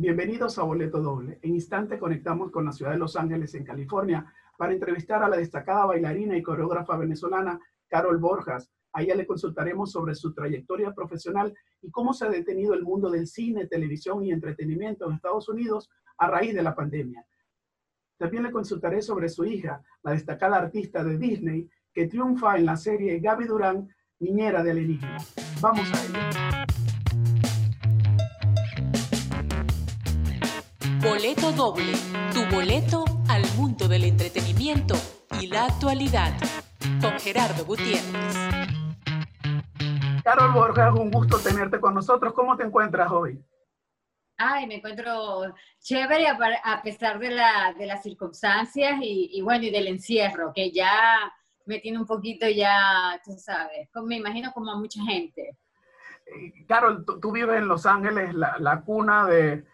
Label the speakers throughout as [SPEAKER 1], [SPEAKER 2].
[SPEAKER 1] Bienvenidos a Boleto Doble. En instante conectamos con la ciudad de Los Ángeles, en California, para entrevistar a la destacada bailarina y coreógrafa venezolana Carol Borjas. A ella le consultaremos sobre su trayectoria profesional y cómo se ha detenido el mundo del cine, televisión y entretenimiento en Estados Unidos a raíz de la pandemia. También le consultaré sobre su hija, la destacada artista de Disney, que triunfa en la serie Gaby Durán, Niñera de Alienígena. Vamos a ello.
[SPEAKER 2] Boleto doble, tu boleto al mundo del entretenimiento y la actualidad. Con Gerardo Gutiérrez.
[SPEAKER 1] Carol Borja, un gusto tenerte con nosotros. ¿Cómo te encuentras hoy?
[SPEAKER 3] Ay, me encuentro chévere a, pesar de, la, de las circunstancias y, y, bueno, y del encierro, que ya me tiene un poquito ya, tú sabes, me imagino como a mucha gente.
[SPEAKER 1] Eh, Carol, tú, vives en Los Ángeles, la, la cuna de,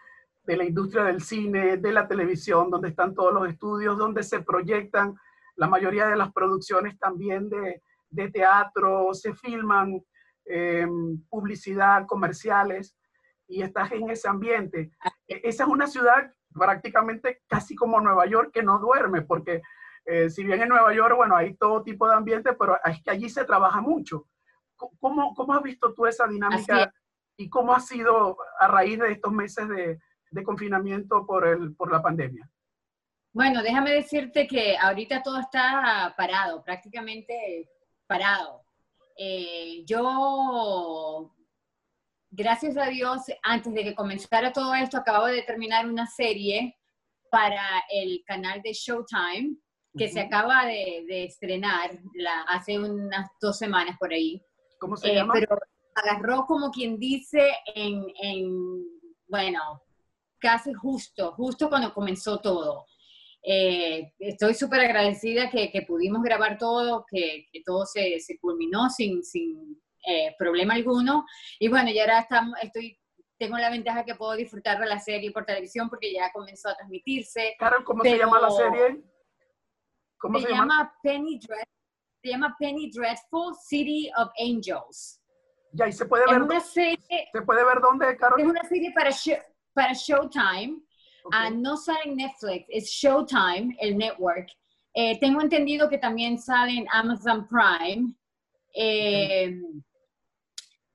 [SPEAKER 1] de la industria del cine, de la televisión, donde están todos los estudios, donde se proyectan la mayoría de las producciones también de, de teatro, se filman eh, publicidad, comerciales, y estás en ese ambiente. E, esa es una ciudad prácticamente casi como Nueva York que no duerme, porque eh, si bien en Nueva York, bueno, hay todo tipo de ambiente, pero es que allí se trabaja mucho. ¿Cómo, cómo has visto tú esa dinámica y cómo ha sido a raíz de estos meses de, de confinamiento por, el, por la pandemia?
[SPEAKER 3] Bueno, déjame decirte que ahorita todo está parado, prácticamente parado. Eh, yo, gracias a Dios, antes de que comenzara todo esto, acabo de terminar una serie para el canal de Showtime, que se acaba de, estrenar la, hace unas dos semanas por ahí.
[SPEAKER 1] ¿Cómo se llama?
[SPEAKER 3] Pero agarró como quien dice en, en bueno, casi justo, justo cuando comenzó todo. Eh, estoy súper agradecida que, que, pudimos grabar todo, que, que todo se, se, culminó sin, sin eh, problema alguno. Y bueno, ya ahora estamos, estoy, tengo la ventaja que puedo disfrutar de la serie por televisión porque ya comenzó a transmitirse.
[SPEAKER 1] Carol, ¿cómo se llama la serie?
[SPEAKER 3] ¿Cómo se, se llama? Penny Dread, se llama Penny Dreadful City of Angels.
[SPEAKER 1] Ya, y se puede ver.
[SPEAKER 3] una serie,
[SPEAKER 1] ¿Se puede ver dónde, Carol?
[SPEAKER 3] Es una serie para para Showtime. Ah, no sale en Netflix, es Showtime, el network. Eh, tengo entendido que también sale en Amazon Prime. Eh,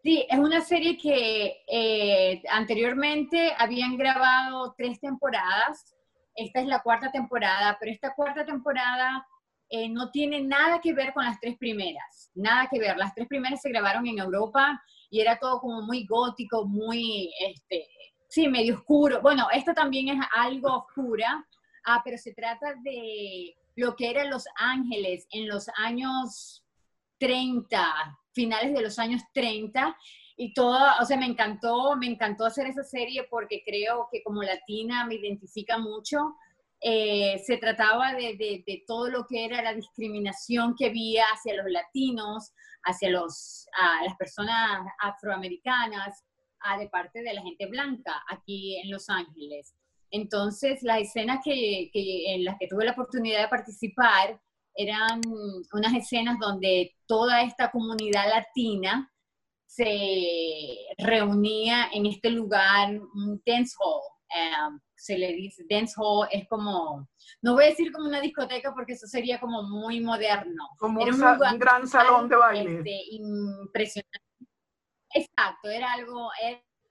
[SPEAKER 3] sí, es una serie que eh, anteriormente habían grabado tres temporadas. Esta es la cuarta temporada, pero esta cuarta temporada no tiene nada que ver con las tres primeras. Nada que ver. Las tres primeras se grabaron en Europa y era todo como muy gótico, muy, este, Sí, medio oscuro. Bueno, esto también es algo oscura, ah, pero se trata de lo que eran Los Ángeles en los años 30, finales de los años 30, y todo, o sea, me encantó, me encantó hacer esa serie porque creo que como latina me identifica mucho. Eh, se trataba de, de, todo lo que era la discriminación que había hacia los latinos, hacia los, a las personas afroamericanas, de parte de la gente blanca aquí en Los Ángeles. Entonces, las escenas que, que, en las que tuve la oportunidad de participar eran unas escenas donde toda esta comunidad latina se reunía en este lugar, un dance hall. Um, se le dice, dance hall es como, no voy a decir como una discoteca porque eso sería como muy moderno.
[SPEAKER 1] Como un, un, gran salón de baile.
[SPEAKER 3] Este, impresionante Exacto, era algo,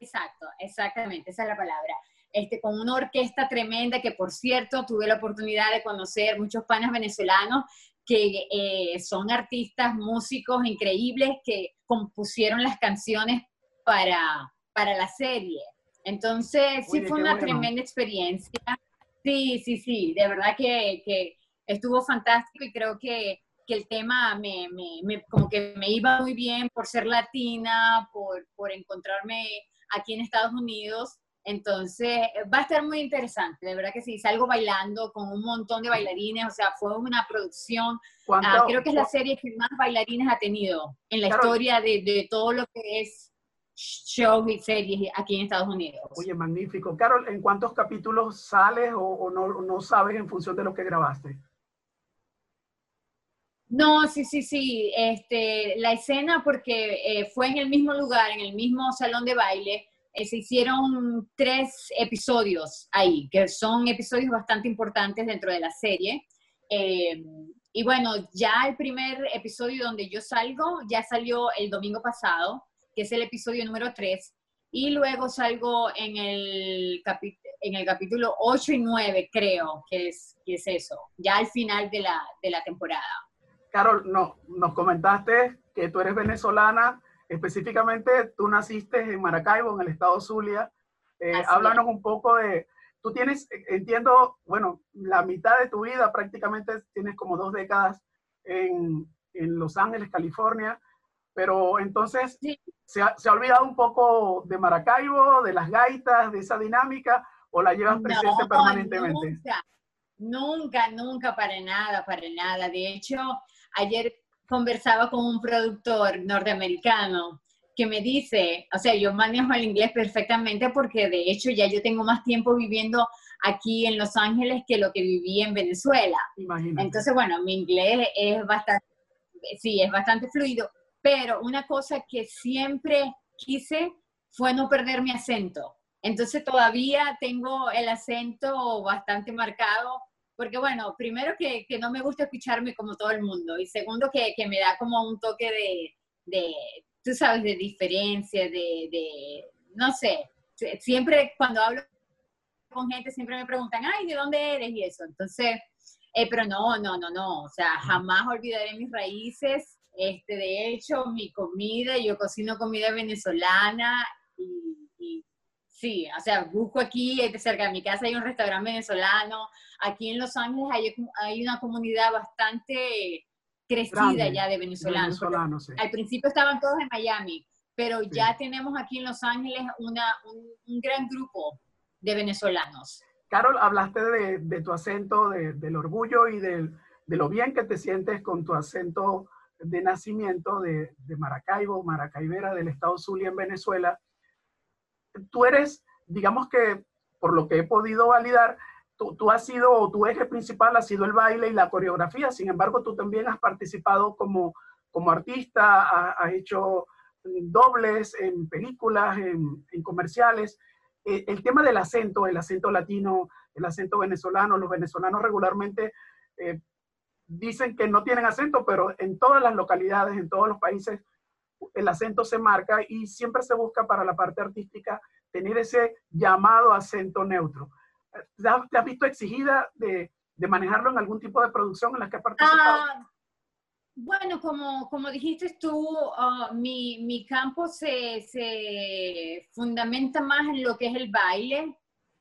[SPEAKER 3] exacto, exactamente, esa es la palabra. Este, con una orquesta tremenda que, por cierto, tuve la oportunidad de conocer muchos panas venezolanos que eh, son artistas, músicos increíbles que compusieron las canciones para, para la serie. Entonces, sí fue una tremenda experiencia. Sí, sí, sí, de verdad que, que estuvo fantástico y creo que que el tema me, me, como que me iba muy bien por ser latina, por, por encontrarme aquí en Estados Unidos. Entonces, va a estar muy interesante, de verdad que sí, salgo bailando con un montón de bailarines, o sea, fue una producción, ah, creo que es la serie que más bailarines ha tenido en la historia de, de, todo lo que es shows y series aquí en Estados Unidos.
[SPEAKER 1] Oye, magnífico. Carol, ¿en cuántos capítulos sales o, o no, no sabes en función de lo que grabaste?
[SPEAKER 3] No, sí, sí, sí. Este, la escena, porque eh, fue en el mismo lugar, en el mismo salón de baile, eh, se hicieron tres episodios ahí, que son episodios bastante importantes dentro de la serie. Eh, y bueno, ya el primer episodio donde yo salgo, ya salió el domingo pasado, que es el episodio número 3, y luego salgo en el, en el capítulo 8 y 9, creo, que es, que es eso, ya al final de la, de la temporada.
[SPEAKER 1] Carol, no, nos comentaste que tú eres venezolana, específicamente tú naciste en Maracaibo, en el estado Zulia. Eh, háblanos un poco de, tú tienes, entiendo, bueno, la mitad de tu vida prácticamente tienes como dos décadas en, en Los Ángeles, California, pero entonces se, ha, se, ha, olvidado un poco de Maracaibo, de las gaitas, de esa dinámica, o la llevas presente permanentemente?
[SPEAKER 3] Nunca, nunca, nunca, para nada, para nada. De hecho, ayer conversaba con un productor norteamericano que me dice, o sea, yo manejo el inglés perfectamente porque de hecho ya yo tengo más tiempo viviendo aquí en Los Ángeles que lo que viví en Venezuela. Imagínate. Entonces, bueno, mi inglés es bastante, sí, es bastante fluido, pero una cosa que siempre quise fue no perder mi acento. Entonces todavía tengo el acento bastante marcado porque bueno, primero que, que, no me gusta escucharme como todo el mundo y segundo que, que me da como un toque de, de, tú sabes, de diferencia, de, de, no sé, siempre cuando hablo con gente siempre me preguntan, ay, ¿de dónde eres? Y eso, entonces, eh, pero no, no, no, no, o sea, jamás olvidaré mis raíces, este, de hecho, mi comida, yo cocino comida venezolana y Sí, o sea, busco aquí, este, cerca de mi casa hay un restaurante venezolano. Aquí en Los Ángeles hay, hay una comunidad bastante crecida ya de venezolanos. Al principio estaban todos en Miami, pero ya tenemos aquí en Los Ángeles una, un, gran grupo de venezolanos.
[SPEAKER 1] Carol, hablaste de, de tu acento, de, del orgullo y de, de, lo bien que te sientes con tu acento de nacimiento de, Maracaibo, Maracaibera, del estado Zulia en Venezuela tú eres, digamos que por lo que he podido validar, tú, has sido, tu eje principal ha sido el baile y la coreografía, sin embargo, tú también has participado como, como artista, has, hecho dobles en películas, en, en comerciales. Eh, el tema del acento, el acento latino, el acento venezolano, los venezolanos regularmente eh, dicen que no tienen acento, pero en todas las localidades, en todos los países, el acento se marca y siempre se busca para la parte artística tener ese llamado acento neutro. ¿Te has visto exigida de, de manejarlo en algún tipo de producción en la que has participado? Ah,
[SPEAKER 3] bueno, como, como dijiste tú, ah, mi, mi, campo se, se, fundamenta más en lo que es el baile.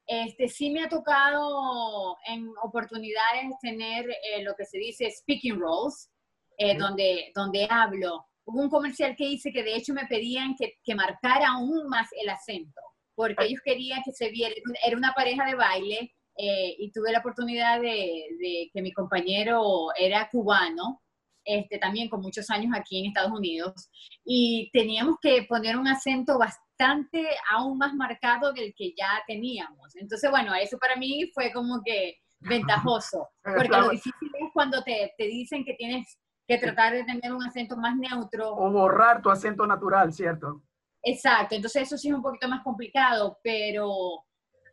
[SPEAKER 3] Este, sí me ha tocado en oportunidades tener eh, lo que se dice speaking roles, eh, donde, donde hablo hubo un comercial que hice que de hecho me pedían que, que marcara aún más el acento, porque ellos querían que se viera, era una pareja de baile eh, y tuve la oportunidad de, de, que mi compañero era cubano, este, también con muchos años aquí en Estados Unidos, y teníamos que poner un acento bastante aún más marcado del que ya teníamos. Entonces, bueno, eso para mí fue como que ventajoso, porque lo difícil es cuando te, te dicen que tienes que tratar de tener un acento más neutro.
[SPEAKER 1] O borrar tu acento natural, ¿cierto?
[SPEAKER 3] Exacto, entonces eso sí es un poquito más complicado, pero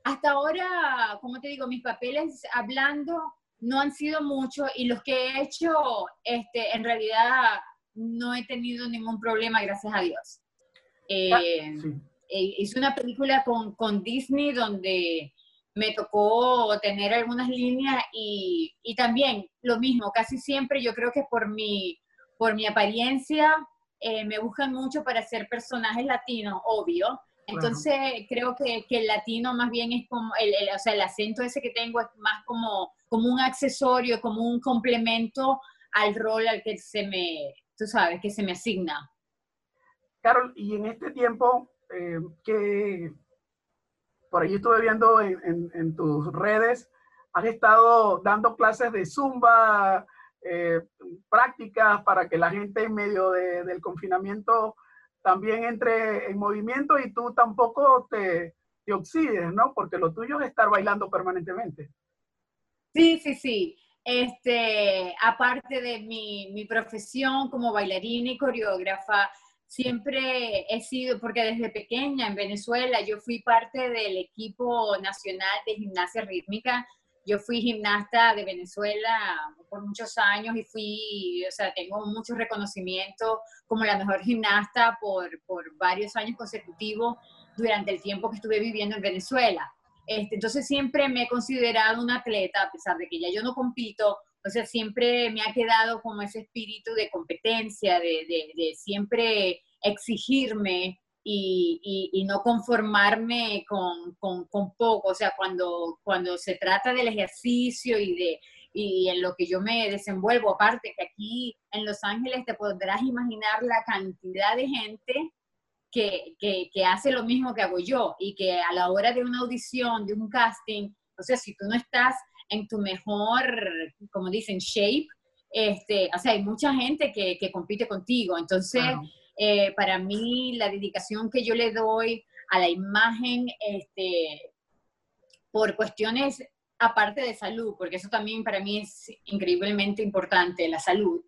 [SPEAKER 3] hasta ahora, como te digo, mis papeles hablando no han sido muchos y los que he hecho, este, en realidad no he tenido ningún problema, gracias a Dios. Ah, eh, eh, hice una película con, con Disney donde me tocó tener algunas líneas y, y, también lo mismo, casi siempre yo creo que por mi, por mi apariencia eh, me buscan mucho para ser personajes latinos, obvio. Entonces creo que, que, el latino más bien es como, el, o sea, el acento ese que tengo es más como, como un accesorio, como un complemento al rol al que se me, tú sabes, que se me asigna.
[SPEAKER 1] Carol, y en este tiempo, eh, ¿qué, por ahí estuve viendo en, tus redes, has estado dando clases de zumba, eh, prácticas para que la gente en medio del confinamiento también entre en movimiento y tú tampoco te, te oxides, ¿no? Porque lo tuyo es estar bailando permanentemente.
[SPEAKER 3] Sí, sí, sí. Este, aparte de mi, mi profesión como bailarina y coreógrafa, siempre he sido, porque desde pequeña en Venezuela yo fui parte del equipo nacional de gimnasia rítmica. Yo fui gimnasta de Venezuela por muchos años y fui, o sea, tengo mucho reconocimiento como la mejor gimnasta por, por varios años consecutivos durante el tiempo que estuve viviendo en Venezuela. Este, entonces siempre me he considerado una atleta, a pesar de que ya yo no compito, o sea, siempre me ha quedado como ese espíritu de competencia, de, siempre exigirme y, y, no conformarme con, con, con, poco. O sea, cuando, cuando se trata del ejercicio y, de, y en lo que yo me desenvuelvo, aparte que aquí en Los Ángeles te podrás imaginar la cantidad de gente que, que, que, hace lo mismo que hago yo y que a la hora de una audición, de un casting, o sea, si tú no estás en tu mejor, como dicen, shape, este, o sea, hay mucha gente que, que compite contigo. Entonces, eh, para mí, la dedicación que yo le doy a la imagen, este, por cuestiones aparte de salud, porque eso también para mí es increíblemente importante, la salud.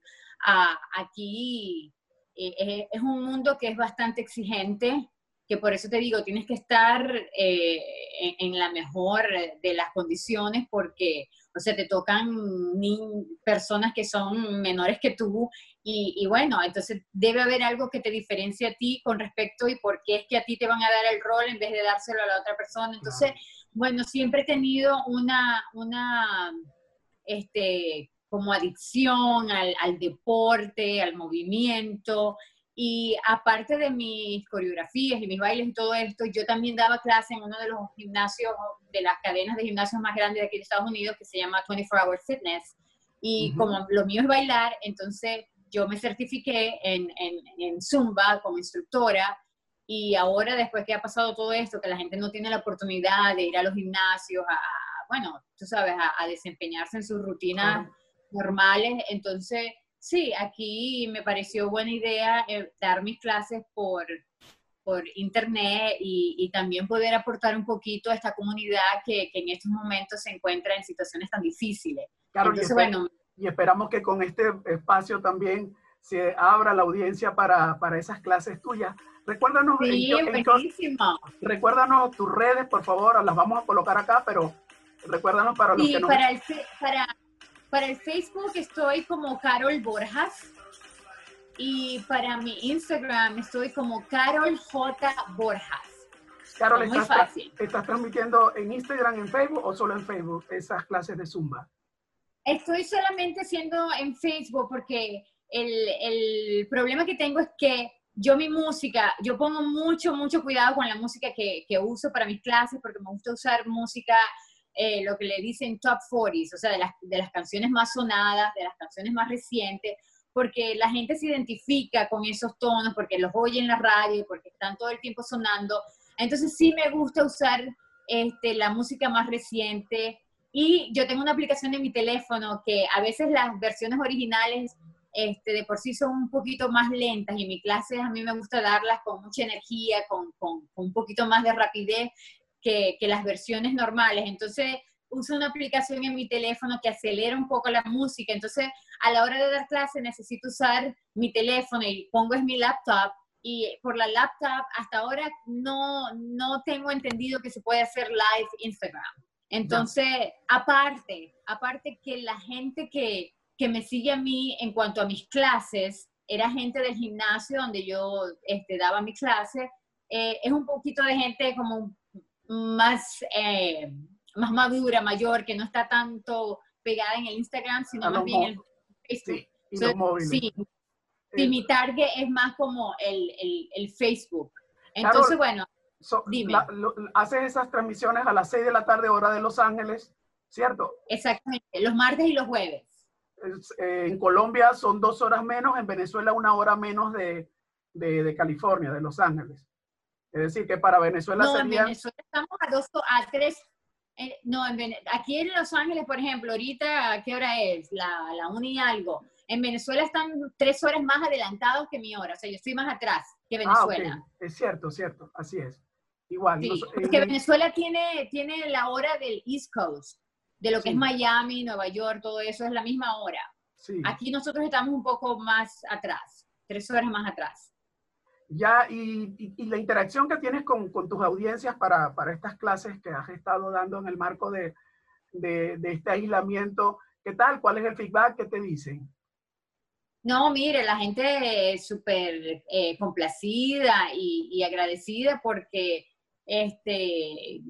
[SPEAKER 3] Ah, aquí eh, eh, es un mundo que es bastante exigente, que por eso te digo, tienes que estar eh, en, la mejor de las condiciones porque, o sea, te tocan personas que son menores que tú y, bueno, entonces debe haber algo que te diferencie a ti con respecto y por qué es que a ti te van a dar el rol en vez de dárselo a la otra persona. Entonces, bueno, siempre he tenido una, una, este, como adicción al, al deporte, al movimiento. Y aparte de mis coreografías y mis bailes y todo esto, yo también daba clase en uno de los gimnasios, de las cadenas de gimnasios más grandes de aquí de Estados Unidos, que se llama 24 Hour Fitness. Y como lo mío es bailar, entonces yo me certifiqué en, en, en, Zumba como instructora. Y ahora, después que ha pasado todo esto, que la gente no tiene la oportunidad de ir a los gimnasios, a, bueno, tú sabes, a, desempeñarse en sus rutinas normales. Entonces, sí, aquí me pareció buena idea eh, dar mis clases por, por internet y, también poder aportar un poquito a esta comunidad que, en estos momentos se encuentra en situaciones tan difíciles.
[SPEAKER 1] Claro, y, bueno, y esperamos que con este espacio también se abra la audiencia para, para esas clases tuyas. Recuérdanos,
[SPEAKER 3] sí,
[SPEAKER 1] recuérdanos tus redes, por favor, las vamos a colocar acá, pero recuérdanos para los que no...
[SPEAKER 3] Para, para para el Facebook estoy como Carol Borjas y para mi Instagram estoy como Carol J. Borjas.
[SPEAKER 1] Carol, es muy estás, fácil. ¿estás transmitiendo en Instagram, en Facebook o solo en Facebook esas clases de Zumba?
[SPEAKER 3] Estoy solamente haciendo en Facebook porque el, el problema que tengo es que yo mi música, yo pongo mucho, mucho cuidado con la música que, que, uso para mis clases porque me gusta usar música eh, lo que le dicen top 40s, o sea, de las, de las canciones más sonadas, de las canciones más recientes, porque la gente se identifica con esos tonos, porque los oye en la radio, porque están todo el tiempo sonando. Entonces sí me gusta usar este, la música más reciente. Y yo tengo una aplicación en mi teléfono que a veces las versiones originales este, de por sí son un poquito más lentas y en mi clase a mí me gusta darlas con mucha energía, con, con, con un poquito más de rapidez que, las versiones normales. Entonces, uso una aplicación en mi teléfono que acelera un poco la música. Entonces, a la hora de dar clase necesito usar mi teléfono y pongo es mi laptop. Y por la laptop, hasta ahora no, no tengo entendido que se puede hacer live Instagram. Entonces, aparte, aparte que la gente que, que, me sigue a mí en cuanto a mis clases, era gente del gimnasio donde yo este, daba mi clase, eh, es un poquito de gente como más, eh, más madura, mayor, que no está tanto pegada en el Instagram, sino más bien en el Facebook. Sí, sí, mi target es más como el, el, el Facebook. Entonces, bueno, dime.
[SPEAKER 1] haces esas transmisiones a las 6 de la tarde, hora de Los Ángeles, ¿cierto?
[SPEAKER 3] Exactamente, los martes y los jueves.
[SPEAKER 1] Eh, en Colombia son dos horas menos, en Venezuela una hora menos de, de, de California, de Los Ángeles. Es decir, que para Venezuela
[SPEAKER 3] no,
[SPEAKER 1] sería...
[SPEAKER 3] en Venezuela estamos a dos, a tres, eh, no, en aquí en Los Ángeles, por ejemplo, ahorita, ¿qué hora es? La, la una y algo. En Venezuela están tres horas más adelantados que mi hora, o sea, yo estoy más atrás que Venezuela.
[SPEAKER 1] Ah, Es cierto, cierto, así es. Igual.
[SPEAKER 3] Sí, porque Venezuela tiene, tiene la hora del East Coast, de lo que es Miami, Nueva York, todo eso es la misma hora. Sí. Aquí nosotros estamos un poco más atrás, tres horas más atrás.
[SPEAKER 1] Ya, y, la interacción que tienes con, tus audiencias para, estas clases que has estado dando en el marco de, este aislamiento, ¿qué tal? ¿Cuál es el feedback que te dicen?
[SPEAKER 3] No, mire, la gente súper eh, complacida y, agradecida porque este,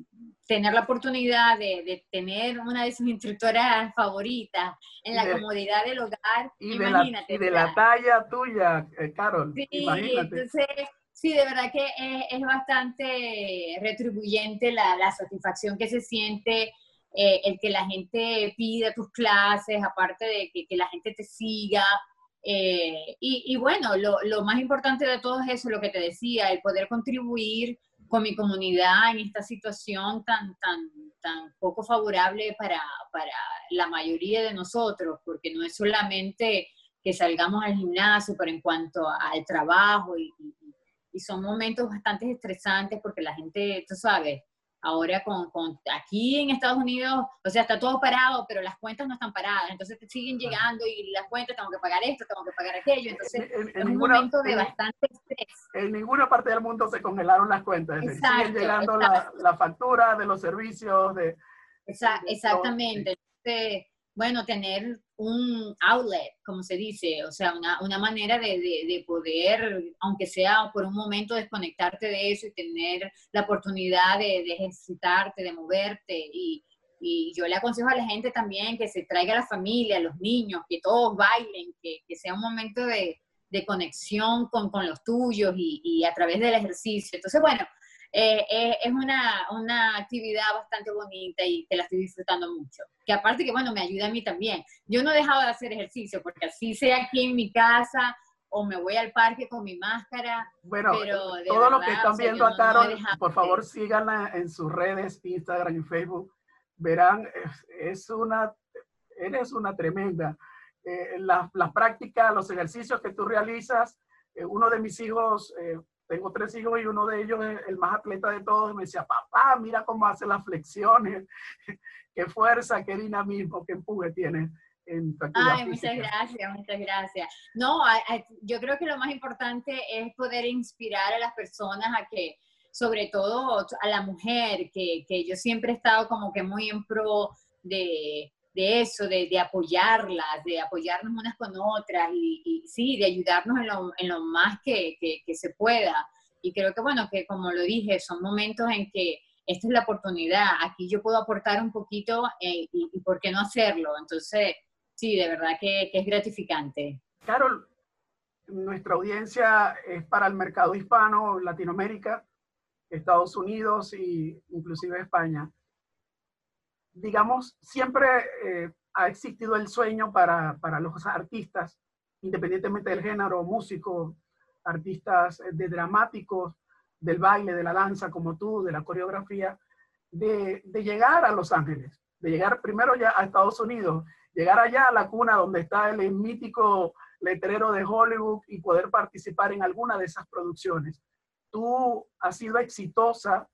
[SPEAKER 3] tener la oportunidad de, tener una de sus instructoras favoritas en la comodidad del hogar,
[SPEAKER 1] y imagínate. De la, y de la talla tuya, eh, Carol.
[SPEAKER 3] Sí, entonces, sí, de verdad que es, bastante retribuyente la, satisfacción que se siente. Eh, el que la gente pida tus clases, aparte de que, la gente te siga, eh, y, bueno, lo, lo, más importante de todo es eso, lo que te decía, el poder contribuir con mi comunidad en esta situación tan, tan, tan poco favorable para, para la mayoría de nosotros, porque no es solamente que salgamos al gimnasio, pero en cuanto al trabajo y, y son momentos bastante estresantes porque la gente, tú sabes, Ahora con, con, aquí en Estados Unidos, o sea, está todo parado, pero las cuentas no están paradas. Entonces te siguen llegando y las cuentas, tengo que pagar esto, tengo que pagar aquello. Entonces es un momento de bastante estrés.
[SPEAKER 1] En ninguna parte del mundo se congelaron las cuentas. siguen llegando la, la, factura de los servicios. De,
[SPEAKER 3] exactamente. Entonces, bueno, tener un outlet, como se dice, o sea, una, una manera de, de, poder, aunque sea por un momento, desconectarte de eso y tener la oportunidad de, de ejercitarte, de moverte. Y, y, yo le aconsejo a la gente también que se traiga a la familia, a los niños, que todos bailen, que, que sea un momento de, conexión con, con, los tuyos y, y a través del ejercicio. Entonces, bueno, eh, eh, es una, una, actividad bastante bonita y que la estoy disfrutando mucho. Que aparte que, bueno, me ayuda a mí también. Yo no he dejado de hacer ejercicio porque así sea aquí en mi casa o me voy al parque con mi máscara.
[SPEAKER 1] Bueno, pero todo lo que están viendo a Carol, por favor síganla en sus redes, Instagram y Facebook. Verán, es, una, eres una tremenda. Eh, las, las, prácticas, los ejercicios que tú realizas, uno de mis hijos tengo tres hijos y uno de ellos es el más atleta de todos. me decía, papá, mira cómo hace las flexiones, qué fuerza, qué dinamismo, qué empuje tiene. En tu
[SPEAKER 3] Ay, muchas gracias, muchas gracias. No, yo creo que lo más importante es poder inspirar a las personas a que, sobre todo a la mujer, que, que yo siempre he estado como que muy en pro de, de eso, de, de, apoyarlas, de apoyarnos unas con otras y, sí, de ayudarnos en lo, en lo más que, que, se pueda. Y creo que, bueno, que como lo dije, son momentos en que esta es la oportunidad, aquí yo puedo aportar un poquito eh, y, por qué no hacerlo. Entonces, sí, de verdad que, es gratificante.
[SPEAKER 1] Carol, nuestra audiencia es para el mercado hispano, Latinoamérica, Estados Unidos e inclusive España digamos, siempre eh, ha existido el sueño para, para, los artistas, independientemente del género, músicos, artistas eh, de dramáticos, del baile, de la danza, como tú, de la coreografía, de, de, llegar a Los Ángeles, de llegar primero ya a Estados Unidos, llegar allá a la cuna donde está el mítico letrero de Hollywood y poder participar en alguna de esas producciones. Tú has sido exitosa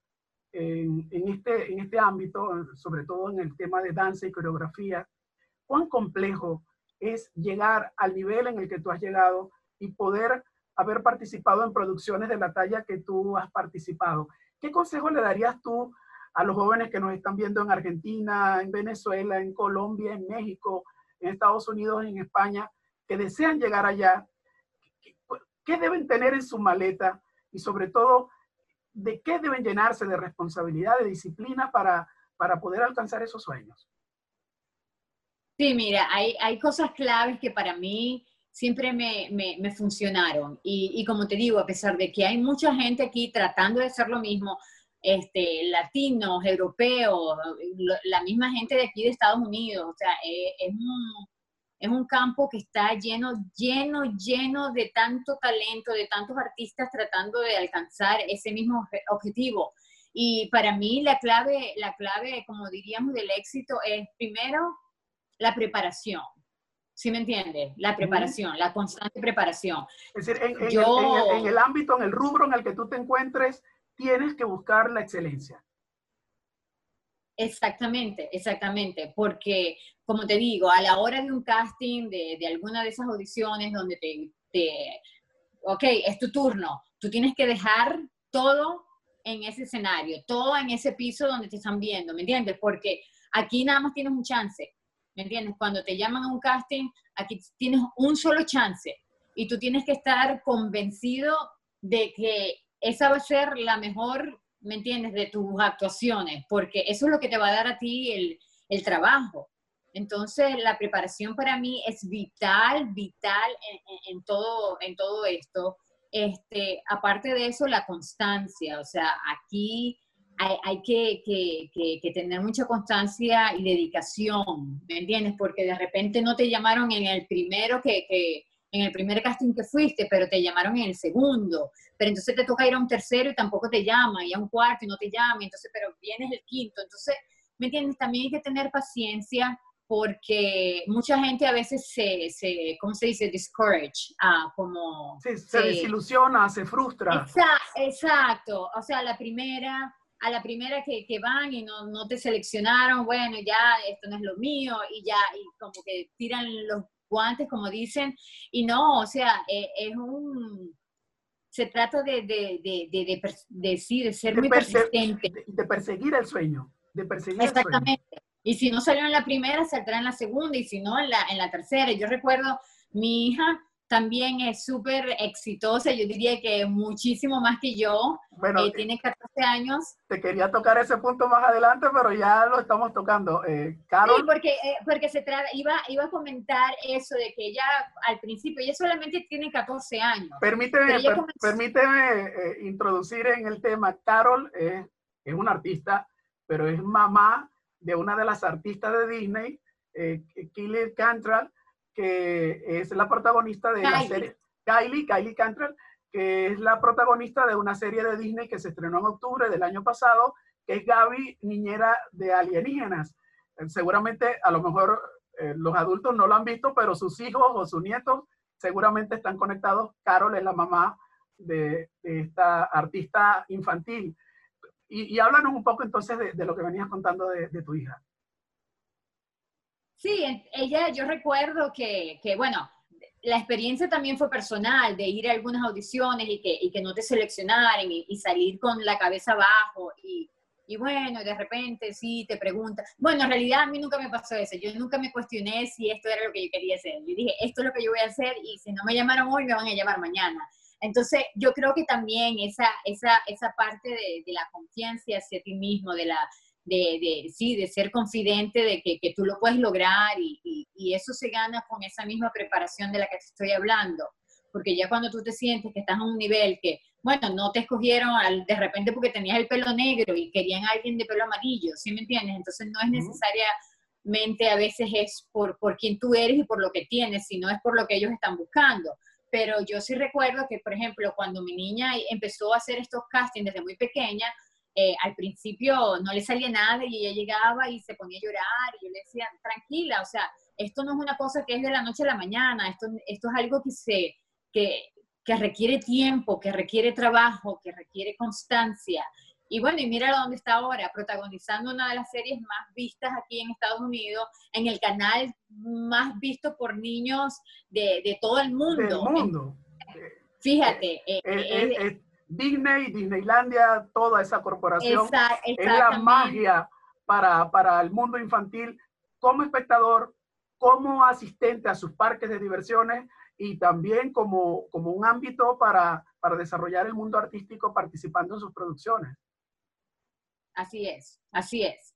[SPEAKER 1] en, este, en este ámbito, sobre todo en el tema de danza y coreografía, cuán complejo es llegar al nivel en el que tú has llegado y poder haber participado en producciones de la talla que tú has participado. ¿Qué consejo le darías tú a los jóvenes que nos están viendo en Argentina, en Venezuela, en Colombia, en México, en Estados Unidos, en España, que desean llegar allá? ¿Qué deben tener en su maleta? Y sobre todo, de qué deben llenarse de responsabilidad, de disciplina para, para poder alcanzar esos sueños.
[SPEAKER 3] Sí, mira, hay, hay cosas claves que para mí siempre me, me, funcionaron. Y, y, como te digo, a pesar de que hay mucha gente aquí tratando de hacer lo mismo, este, latinos, europeos, la misma gente de aquí de Estados Unidos, o sea, es, es un, es un campo que está lleno, lleno, lleno de tanto talento, de tantos artistas tratando de alcanzar ese mismo objetivo. Y para mí la clave, la clave, como diríamos, del éxito es primero la preparación. ¿Sí me entiendes? La preparación, la constante preparación.
[SPEAKER 1] Es decir, en, en el ámbito, en el rubro en el que tú te encuentres, tienes que buscar la excelencia.
[SPEAKER 3] Exactamente, exactamente, porque como te digo, a la hora de un casting, de, alguna de esas audiciones donde te, ok, es tu turno, tú tienes que dejar todo en ese escenario, todo en ese piso donde te están viendo, ¿me entiendes? Porque aquí nada más tienes un chance, ¿me entiendes? Cuando te llaman a un casting, aquí tienes un solo chance y tú tienes que estar convencido de que esa va a ser la mejor, ¿me entiendes?, de tus actuaciones, porque eso es lo que te va a dar a ti el, el trabajo. Entonces, la preparación para mí es vital, vital en, todo, en todo esto. Este, aparte de eso, la constancia. O sea, aquí hay, hay que, que, que, tener mucha constancia y dedicación, ¿me entiendes? Porque de repente no te llamaron en el primero que, en el primer casting que fuiste, pero te llamaron en el segundo. Pero entonces te toca ir a un tercero y tampoco te llama, y a un cuarto y no te llama, entonces, pero vienes el quinto. Entonces, ¿me entiendes? También hay que tener paciencia porque mucha gente a veces se, se ¿cómo se dice? Discourage, ah, como...
[SPEAKER 1] se, desilusiona, se frustra.
[SPEAKER 3] Exacto, o sea, la primera, a la primera que, que van y no, no, te seleccionaron, bueno, ya esto no es lo mío, y ya, y como que tiran los guantes, como dicen, y no, o sea, e, es, un... Se trata de, de, de, de, de, ser muy persistente.
[SPEAKER 1] De, perseguir el sueño, de perseguir
[SPEAKER 3] Exactamente. El sueño. Y si no salió en la primera, saldrá en la segunda, y si no, en la, en la tercera. Yo recuerdo, mi hija también es súper exitosa, yo diría que muchísimo más que yo. Bueno, eh, tiene 14 años.
[SPEAKER 1] Te quería tocar ese punto más adelante, pero ya lo estamos tocando. Eh, Carol.
[SPEAKER 3] Sí, porque, eh, porque se trata, iba, iba a comentar eso de que ella al principio, ella solamente tiene 14 años.
[SPEAKER 1] Permíteme, permíteme eh, introducir en el tema. Carol es una artista, pero es mamá de una de las artistas de Disney, eh, Kylie Cantrell, que es la protagonista de la serie, Kylie, Kylie Cantrell, que es la protagonista de una serie de Disney que se estrenó en octubre del año pasado, que es Gaby, niñera de alienígenas. Eh, seguramente, a lo mejor eh, los adultos no lo han visto, pero sus hijos o sus nietos seguramente están conectados. Carol es la mamá de, esta artista infantil. Y, háblanos un poco entonces de, lo que venías contando de, tu hija.
[SPEAKER 3] Sí, ella, yo recuerdo que, que, bueno, la experiencia también fue personal, de ir a algunas audiciones y que, y que no te seleccionaran y, salir con la cabeza abajo y, y bueno, de repente sí te preguntan. Bueno, en realidad a mí nunca me pasó eso. Yo nunca me cuestioné si esto era lo que yo quería hacer. Yo dije, esto es lo que yo voy a hacer y si no me llamaron hoy, me van a llamar mañana. Entonces, yo creo que también esa, esa, esa parte de, la confianza hacia ti mismo, de la, de, de, sí, de ser confidente de que, que tú lo puedes lograr y, y, eso se gana con esa misma preparación de la que te estoy hablando. Porque ya cuando tú te sientes que estás a un nivel que, bueno, no te escogieron de repente porque tenías el pelo negro y querían a alguien de pelo amarillo, ¿sí me entiendes? Entonces no es necesariamente a veces es por, por quién tú eres y por lo que tienes, sino es por lo que ellos están buscando pero yo sí recuerdo que, por ejemplo, cuando mi niña empezó a hacer estos castings desde muy pequeña, eh, al principio no le salía nada y ella llegaba y se ponía a llorar y yo le decía, tranquila, o sea, esto no es una cosa que es de la noche a la mañana, esto, esto es algo que, se, que, que requiere tiempo, que requiere trabajo, que requiere constancia. Y bueno, y mira dónde está ahora, protagonizando una de las series más vistas aquí en Estados Unidos, en el canal más visto por niños de, de todo el mundo.
[SPEAKER 1] Del mundo.
[SPEAKER 3] Fíjate.
[SPEAKER 1] Eh, eh, Disney, Disneylandia, toda esa corporación es la magia para, para el mundo infantil como espectador, como asistente a sus parques de diversiones y también como, como un ámbito para, para desarrollar el mundo artístico participando en sus producciones.
[SPEAKER 3] Así es, así es.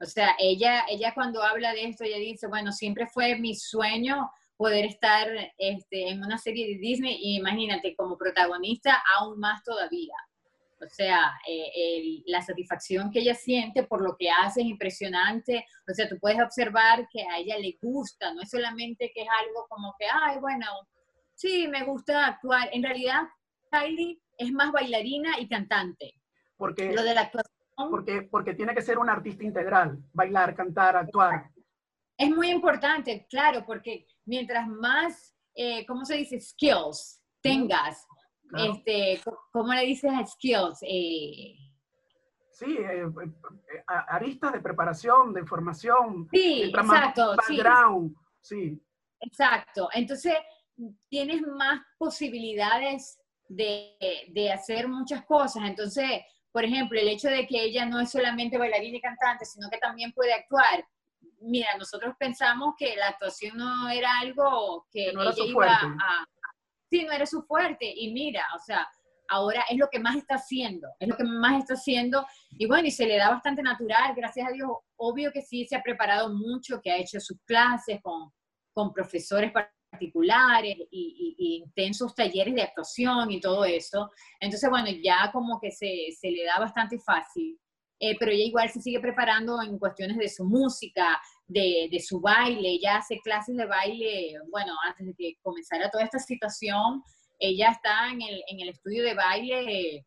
[SPEAKER 3] O sea, ella, ella cuando habla de esto, ella dice, bueno, siempre fue mi sueño poder estar este, en una serie de Disney y imagínate, como protagonista, aún más todavía. O sea, eh, la satisfacción que ella siente por lo que hace es impresionante. O sea, tú puedes observar que a ella le gusta, no es solamente que es algo como que, ay, bueno, sí, me gusta actuar. En realidad, Kylie es más bailarina y cantante.
[SPEAKER 1] Porque
[SPEAKER 3] lo de la actuación
[SPEAKER 1] porque, porque tiene que ser un artista integral, bailar, cantar, actuar.
[SPEAKER 3] Es muy importante, claro, porque mientras más, eh, ¿cómo se dice? Skills tengas, este, ¿cómo le dices a skills? Eh,
[SPEAKER 1] sí, eh, aristas de preparación, de formación.
[SPEAKER 3] Sí, exacto.
[SPEAKER 1] Background, sí.
[SPEAKER 3] Exacto. Entonces, tienes más posibilidades de, de, hacer muchas cosas. Entonces, por ejemplo, el hecho de que ella no es solamente bailarina y cantante, sino que también puede actuar. Mira, nosotros pensamos que la actuación no era algo que,
[SPEAKER 1] no ella
[SPEAKER 3] iba a... Sí, no era su fuerte. Y mira, o sea, ahora es lo que más está haciendo, es lo que más está haciendo. Y bueno, y se le da bastante natural, gracias a Dios. Obvio que sí se ha preparado mucho, que ha hecho sus clases con, con profesores particulares y, intensos talleres de actuación y todo eso. Entonces, bueno, ya como que se, se le da bastante fácil. Eh, pero ella igual se sigue preparando en cuestiones de su música, de, de, su baile. Ella hace clases de baile, bueno, antes de que comenzara toda esta situación, ella está en el, en el estudio de baile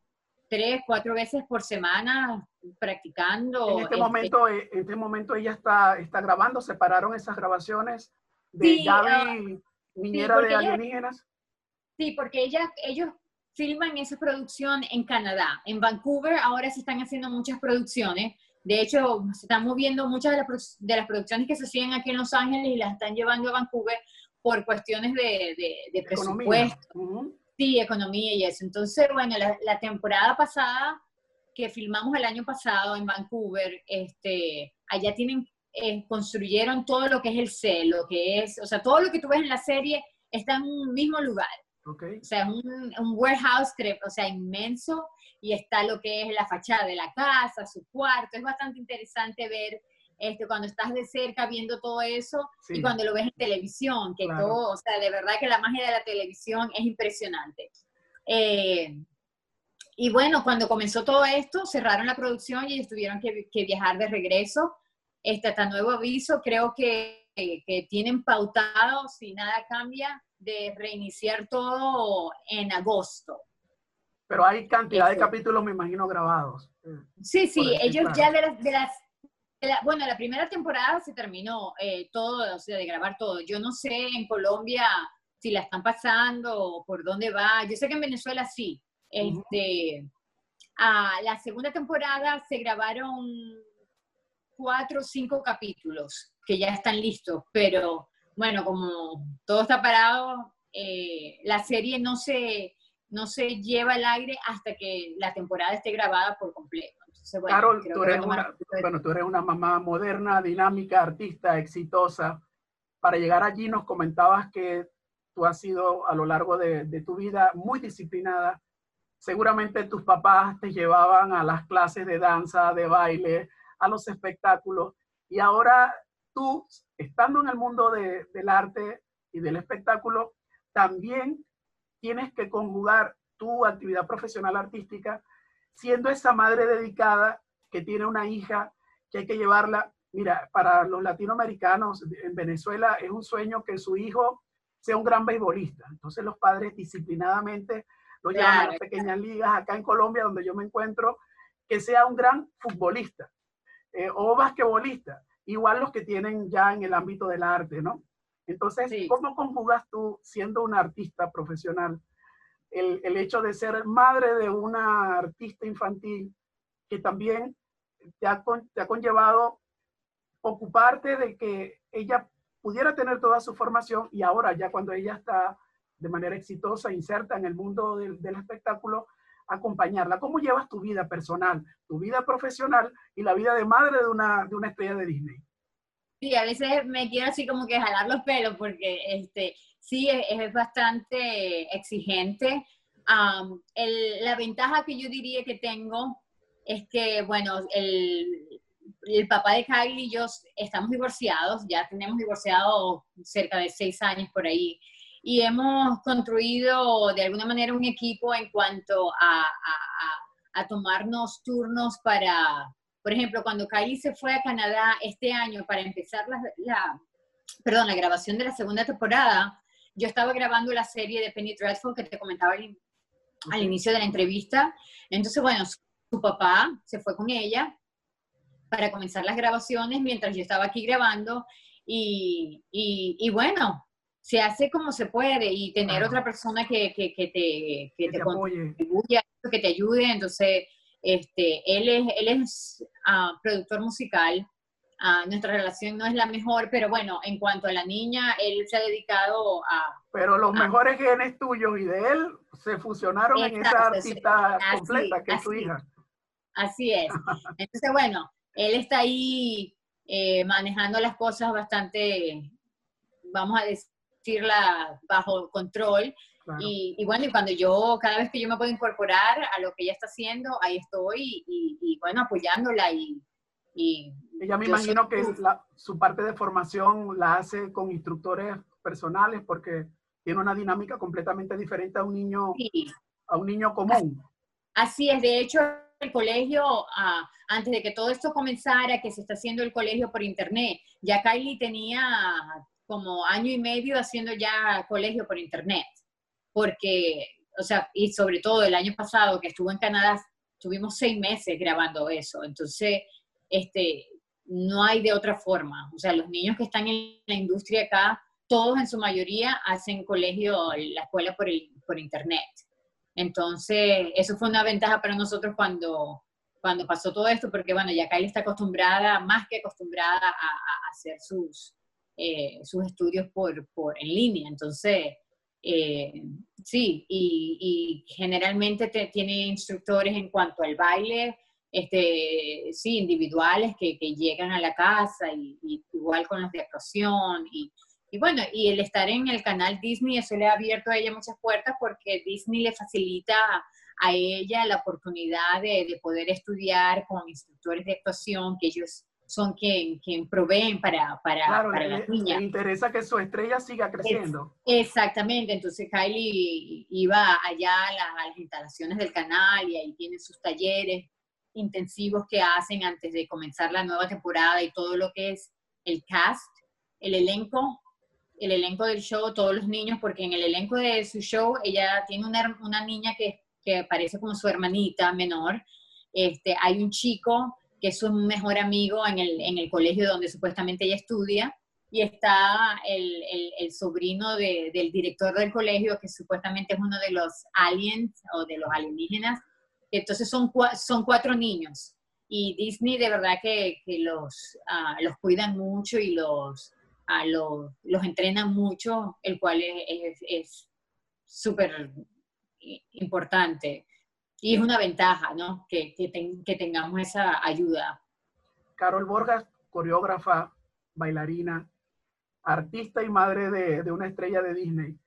[SPEAKER 3] tres, cuatro veces por semana practicando.
[SPEAKER 1] En este, momento, eh, en este momento ella está, está grabando, separaron esas grabaciones de Gaby Niñera de Alienígenas?
[SPEAKER 3] sí, porque ella, ellos filman esa producción en Canadá. En Vancouver ahora se están haciendo muchas producciones. De hecho, se están moviendo muchas de las, de las producciones que se hacían aquí en Los Ángeles y las están llevando a Vancouver por cuestiones de, de, presupuesto. Sí, economía y eso. Entonces, bueno, la, la, temporada pasada que filmamos el año pasado en Vancouver, este, allá tienen eh, construyeron todo lo que es el C, lo que es, o sea, todo lo que tú ves en la serie está en un mismo lugar.
[SPEAKER 1] Okay.
[SPEAKER 3] O sea, es un, un, warehouse, o sea, inmenso, y está lo que es la fachada de la casa, su cuarto. Es bastante interesante ver este, cuando estás de cerca viendo todo eso y cuando lo ves en televisión, que todo, o sea, de verdad que la magia de la televisión es impresionante. Eh, y bueno, cuando comenzó todo esto, cerraron la producción y ellos tuvieron que, que viajar de regreso este, hasta nuevo aviso, creo que, que tienen pautado, si nada cambia, de reiniciar todo en agosto.
[SPEAKER 1] Pero hay cantidad de capítulos, me imagino, grabados.
[SPEAKER 3] Eh, sí, sí, ellos ya de las, de las bueno, la primera temporada se terminó eh, todo, o sea, de grabar todo. Yo no sé en Colombia si la están pasando, por dónde va. Yo sé que en Venezuela sí. Este, a la segunda temporada se grabaron cuatro o cinco capítulos que ya están listos, pero bueno, como todo está parado, eh, la serie no se, no se lleva al aire hasta que la temporada esté grabada por completo.
[SPEAKER 1] bueno, Carol, tú eres, una, bueno, tú eres una mamá moderna, dinámica, artista, exitosa. Para llegar allí nos comentabas que tú has sido a lo largo de, de tu vida muy disciplinada. Seguramente tus papás te llevaban a las clases de danza, de baile, a los espectáculos. Y ahora tú, estando en el mundo del arte y del espectáculo, también tienes que conjugar tu actividad profesional artística, siendo esa madre dedicada que tiene una hija que hay que llevarla. Mira, para los latinoamericanos en Venezuela es un sueño que su hijo sea un gran beisbolista. Entonces los padres disciplinadamente lo llevan a las pequeñas ligas. Acá en Colombia, donde yo me encuentro, que sea un gran futbolista. Eh, o basquetbolistas, igual los que tienen ya en el ámbito del arte, ¿no? Entonces, ¿cómo conjugas tú, siendo una artista profesional, el, el, hecho de ser madre de una artista infantil que también te ha, te ha conllevado ocuparte de que ella pudiera tener toda su formación y ahora ya cuando ella está de manera exitosa, inserta en el mundo del, del espectáculo, acompañarla. ¿Cómo llevas tu vida personal, tu vida profesional y la vida de madre de una, de una estrella de Disney?
[SPEAKER 3] Sí, a veces me quiero así como que jalar los pelos porque este, sí es, bastante exigente. la ventaja que yo diría que tengo es que, bueno, el, el papá de Kylie y yo estamos divorciados, ya tenemos divorciado cerca de seis años por ahí y hemos construido de alguna manera un equipo en cuanto a, a, a, tomarnos turnos para, por ejemplo, cuando Kylie se fue a Canadá este año para empezar la, la, perdón, la grabación de la segunda temporada, yo estaba grabando la serie de Penny Dreadful que te comentaba al, al inicio de la entrevista. Entonces, bueno, su, su papá se fue con ella para comenzar las grabaciones mientras yo estaba aquí grabando y, y, y bueno, se hace como se puede y tener otra persona que, que, que te, que, te, contribuya, que te ayude. Entonces, este, él es, él es uh, productor musical. Uh, nuestra relación no es la mejor, pero bueno, en cuanto a la niña, él se ha dedicado a,
[SPEAKER 1] pero los mejores genes tuyos y de él se fusionaron en esa artista completa que es tu hija.
[SPEAKER 3] Así es. Entonces, bueno, él está ahí eh, manejando las cosas bastante, vamos a decirla, bajo control. Y, bueno, y cuando yo, cada vez que yo me puedo incorporar a lo que ella está haciendo, ahí estoy y, bueno, apoyándola y... y
[SPEAKER 1] ella me imagino que su parte de formación la hace con instructores personales porque tiene una dinámica completamente diferente a un niño, a un niño común.
[SPEAKER 3] Así es, de hecho, el colegio, ah, antes de que todo esto comenzara, que se está haciendo el colegio por internet, ya Kylie tenía como año y medio haciendo ya colegio por internet, porque, o sea, y sobre todo el año pasado que estuvo en Canadá, tuvimos seis meses grabando eso, entonces, este, no hay de otra forma, o sea, los niños que están en la industria acá todos en su mayoría hacen colegio, la escuela por, el, por internet. Entonces, eso fue una ventaja para nosotros cuando, cuando pasó todo esto, porque bueno, ya Kylie está acostumbrada, más que acostumbrada a, hacer sus, eh, sus estudios por, por, en línea. Entonces, eh, sí, y, generalmente tiene instructores en cuanto al baile, este, sí, individuales que, que llegan a la casa y, igual con los de actuación y bueno, y el estar en el canal Disney, eso le ha abierto a ella muchas puertas porque Disney le facilita a ella la oportunidad de, poder estudiar con instructores de actuación, que ellos son quien, quien proveen para, para,
[SPEAKER 1] claro, para las niñas. Le interesa que su estrella siga creciendo.
[SPEAKER 3] exactamente, entonces Kylie iba allá a, las instalaciones del canal y ahí tiene sus talleres intensivos que hacen antes de comenzar la nueva temporada y todo lo que es el cast, el elenco el elenco del show, todos los niños, porque en el elenco de su show ella tiene una, una niña que, que, parece como su hermanita menor. Este, hay un chico que es su mejor amigo en el, en el colegio donde supuestamente ella estudia, y está el, el, sobrino de, del director del colegio, que supuestamente es uno de los aliens o de los alienígenas. Entonces son, son cuatro niños. Y Disney de verdad que, que los, uh, los cuidan mucho y los, a los, los entrenan mucho, el cual es súper importante. Y es una ventaja, ¿no? Que, que, tengamos esa ayuda.
[SPEAKER 1] Carol Borgas, coreógrafa, bailarina, artista y madre de, de, una estrella de Disney.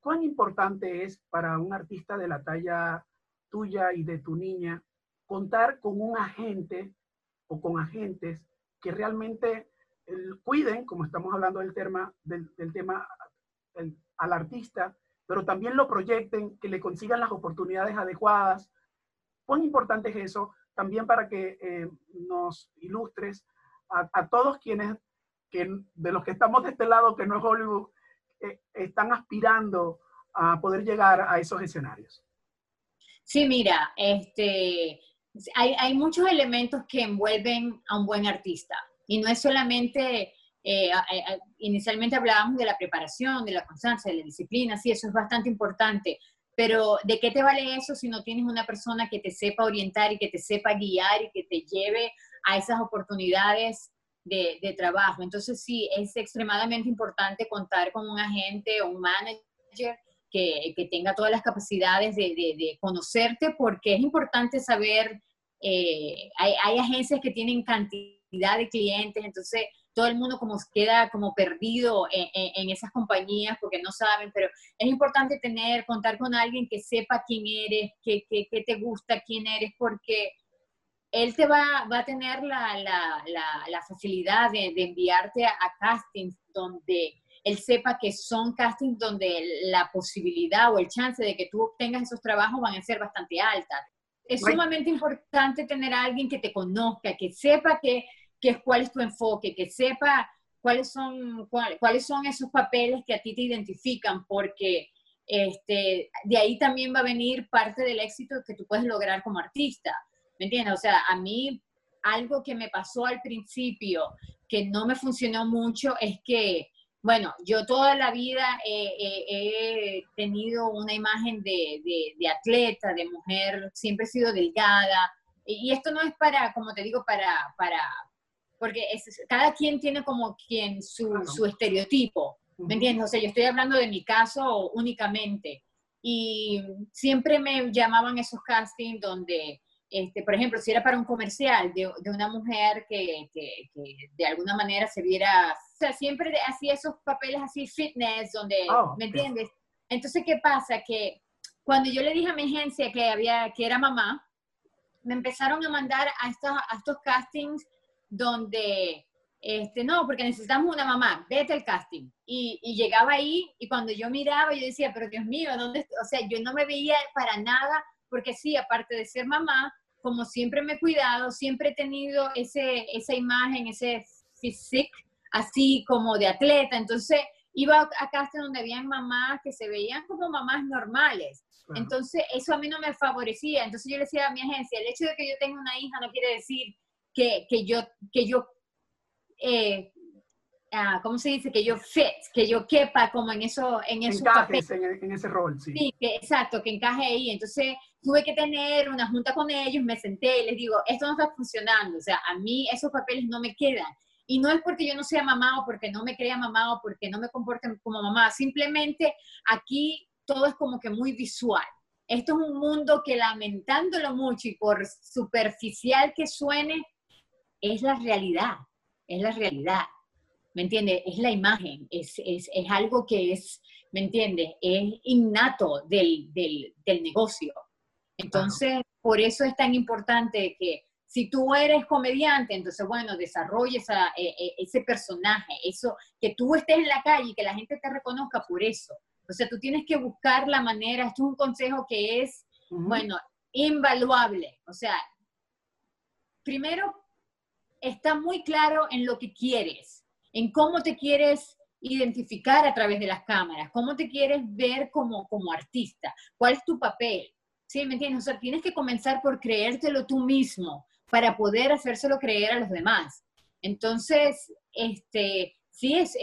[SPEAKER 1] ¿Cuán importante es para un artista de la talla tuya y de tu niña contar con un agente o con agentes que realmente cuiden, como estamos hablando del tema, del, tema al artista, pero también lo proyecten, que le consigan las oportunidades adecuadas. ¿Cuán importante es eso? También para que eh, nos ilustres a, todos quienes, que, de los que estamos de este lado, que no es Hollywood, eh, están aspirando a poder llegar a esos escenarios.
[SPEAKER 3] Sí, mira, este, hay, hay muchos elementos que envuelven a un buen artista. Y no es solamente, eh, inicialmente hablábamos de la preparación, de la constancia, de la disciplina, sí, eso es bastante importante, pero ¿de qué te vale eso si no tienes una persona que te sepa orientar y que te sepa guiar y que te lleve a esas oportunidades de, trabajo? Entonces sí, es extremadamente importante contar con un agente o un manager que, que, tenga todas las capacidades de, de, conocerte, porque es importante saber, eh, hay, hay, agencias que tienen cantidad de clientes, entonces todo el mundo como queda como perdido en, esas compañías porque no saben, pero es importante tener, contar con alguien que sepa quién eres, qué que, que, te gusta, quién eres, porque él te va, va a tener la, la, la, facilidad de, de, enviarte a, castings donde él sepa que son castings donde la posibilidad o el chance de que tú obtengas esos trabajos van a ser bastante altas. Es sumamente importante tener a alguien que te conozca, que sepa que que, cuál es tu enfoque, que sepa cuáles son, cuáles son esos papeles que a ti te identifican, porque este, de ahí también va a venir parte del éxito que tú puedes lograr como artista. ¿Me entiendes? O sea, a mí algo que me pasó al principio que no me funcionó mucho es que, bueno, yo toda la vida he tenido una imagen de, de, de, atleta, de mujer, siempre he sido delgada. Y esto no es para, como te digo, para, para, porque cada quien tiene como quien su, su estereotipo, ¿Me entiendes? O sea, yo estoy hablando de mi caso únicamente. Y siempre me llamaban esos castings donde, este, por ejemplo, si era para un comercial de, de una mujer que, que, que, de alguna manera se viera, o sea, siempre hacía esos papeles así fitness, donde, oh, ¿me entiendes? Entonces, ¿qué pasa? Que cuando yo le dije a mi agencia que, había, que era mamá, me empezaron a mandar a estos, a estos castings donde este, no, porque necesitamos una mamá, vete al casting. Y, y, llegaba ahí y cuando yo miraba, yo decía, pero Dios mío, ¿dónde? O sea, yo no me veía para nada, porque sí, aparte de ser mamá, como siempre me he cuidado, siempre he tenido ese, esa imagen, ese physique, así como de atleta. Entonces, iba a casting donde habían mamás que se veían como mamás normales. Entonces, eso a mí no me favorecía. Entonces, yo le decía a mi agencia, el hecho de que yo tenga una hija no quiere decir que, que yo, que yo eh, ah, ¿cómo se dice? Que yo fit, que yo quepa como en eso, en
[SPEAKER 1] esos en, en, ese rol, sí.
[SPEAKER 3] Sí, que, exacto, que encaje ahí. Entonces tuve que tener una junta con ellos, me senté y les digo, esto no está funcionando, o sea, a mí esos papeles no me quedan. Y no es porque yo no sea mamá o porque no me crea mamá o porque no me comporte como mamá, simplemente aquí todo es como que muy visual. Esto es un mundo que lamentándolo mucho y por superficial que suene, es la realidad es la realidad, ¿me entiendes? Es la imagen, es, es, es, algo que es, ¿me entiendes? Es innato del, del, del negocio. Entonces, por eso es tan importante que si tú eres comediante, entonces, bueno, desarrolla e, e, ese personaje, eso, que tú estés en la calle y que la gente te reconozca por eso. O sea, tú tienes que buscar la manera, esto es un consejo que es, bueno, invaluable. O sea, primero está muy claro en lo que quieres, en cómo te quieres identificar a través de las cámaras, cómo te quieres ver como, como artista, cuál es tu papel. ¿Sí? ¿Me entiendes? O sea, tienes que comenzar por creértelo tú mismo para poder hacérselo creer a los demás. Entonces, este, sí, es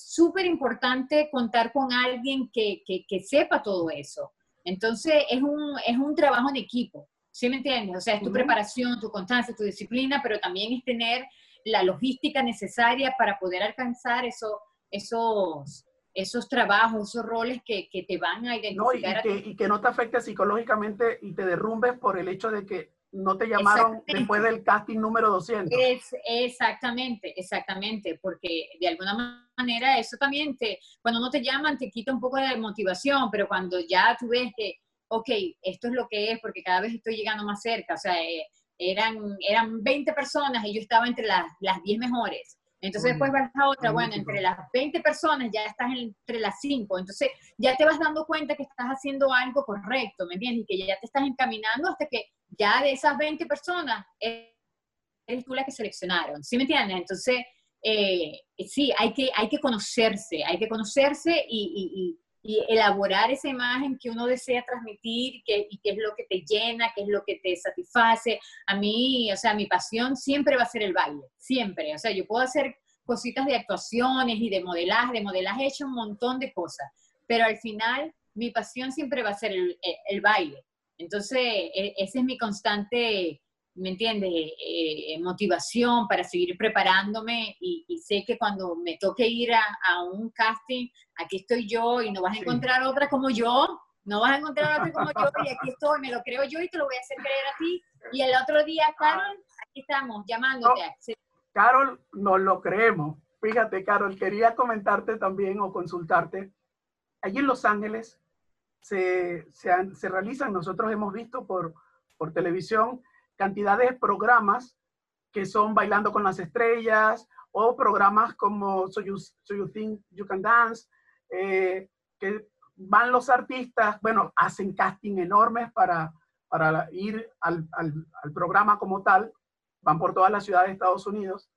[SPEAKER 3] súper es, importante contar con alguien que, que, que, sepa todo eso. Entonces, es un, es un trabajo en equipo. ¿Sí me entiendes? O sea, es tu preparación, tu constancia, tu disciplina, pero también es tener la logística necesaria para poder alcanzar eso, esos, esos trabajos, esos roles que, que te van a identificar.
[SPEAKER 1] No, y, que, y, que, no te afecte psicológicamente y te derrumbes por el hecho de que no te llamaron después del casting número 200.
[SPEAKER 3] Es, exactamente, exactamente, porque de alguna manera eso también te, cuando no te llaman te quita un poco de motivación, pero cuando ya tú ves que ok, esto es lo que es porque cada vez estoy llegando más cerca, o sea, eh, eran, eran 20 personas y yo estaba entre las, las 10 mejores. Entonces después vas a otra, bueno, entre las 20 personas ya estás entre las 5. Entonces ya te vas dando cuenta que estás haciendo algo correcto, ¿me entiendes? Y que ya te estás encaminando hasta que ya de esas 20 personas eres tú la que seleccionaron, ¿sí me entiendes? Entonces, eh, sí, hay que, hay que conocerse, hay que conocerse y, y elaborar esa imagen que uno desea transmitir que, y qué es lo que te llena, qué es lo que te satisface. A mí, o sea, mi pasión siempre va a ser el baile, siempre. O sea, yo puedo hacer cositas de actuaciones y de modelaje, de modelaje he hecho un montón de cosas, pero al final mi pasión siempre va a ser el, el baile. Entonces, e, ese es mi constante ¿me entiendes? Eh, motivación para seguir preparándome y, sé que cuando me toque ir a, un casting, aquí estoy yo y no vas a encontrar otra como yo, no vas a encontrar otra como yo y aquí estoy, me lo creo yo y te lo voy a hacer creer a ti. Y el otro día, Carol, aquí estamos llamándote.
[SPEAKER 1] Carol, nos lo creemos. Fíjate, Carol, quería comentarte también o consultarte. Allí en Los Ángeles se, se, se realizan, nosotros hemos visto por, por televisión, cantidad de programas que son Bailando con las Estrellas o programas como So You, you Think You Can Dance, eh, que van los artistas, bueno, hacen casting enormes para, para ir al, al, al, programa como tal, van por todas las ciudades de Estados Unidos.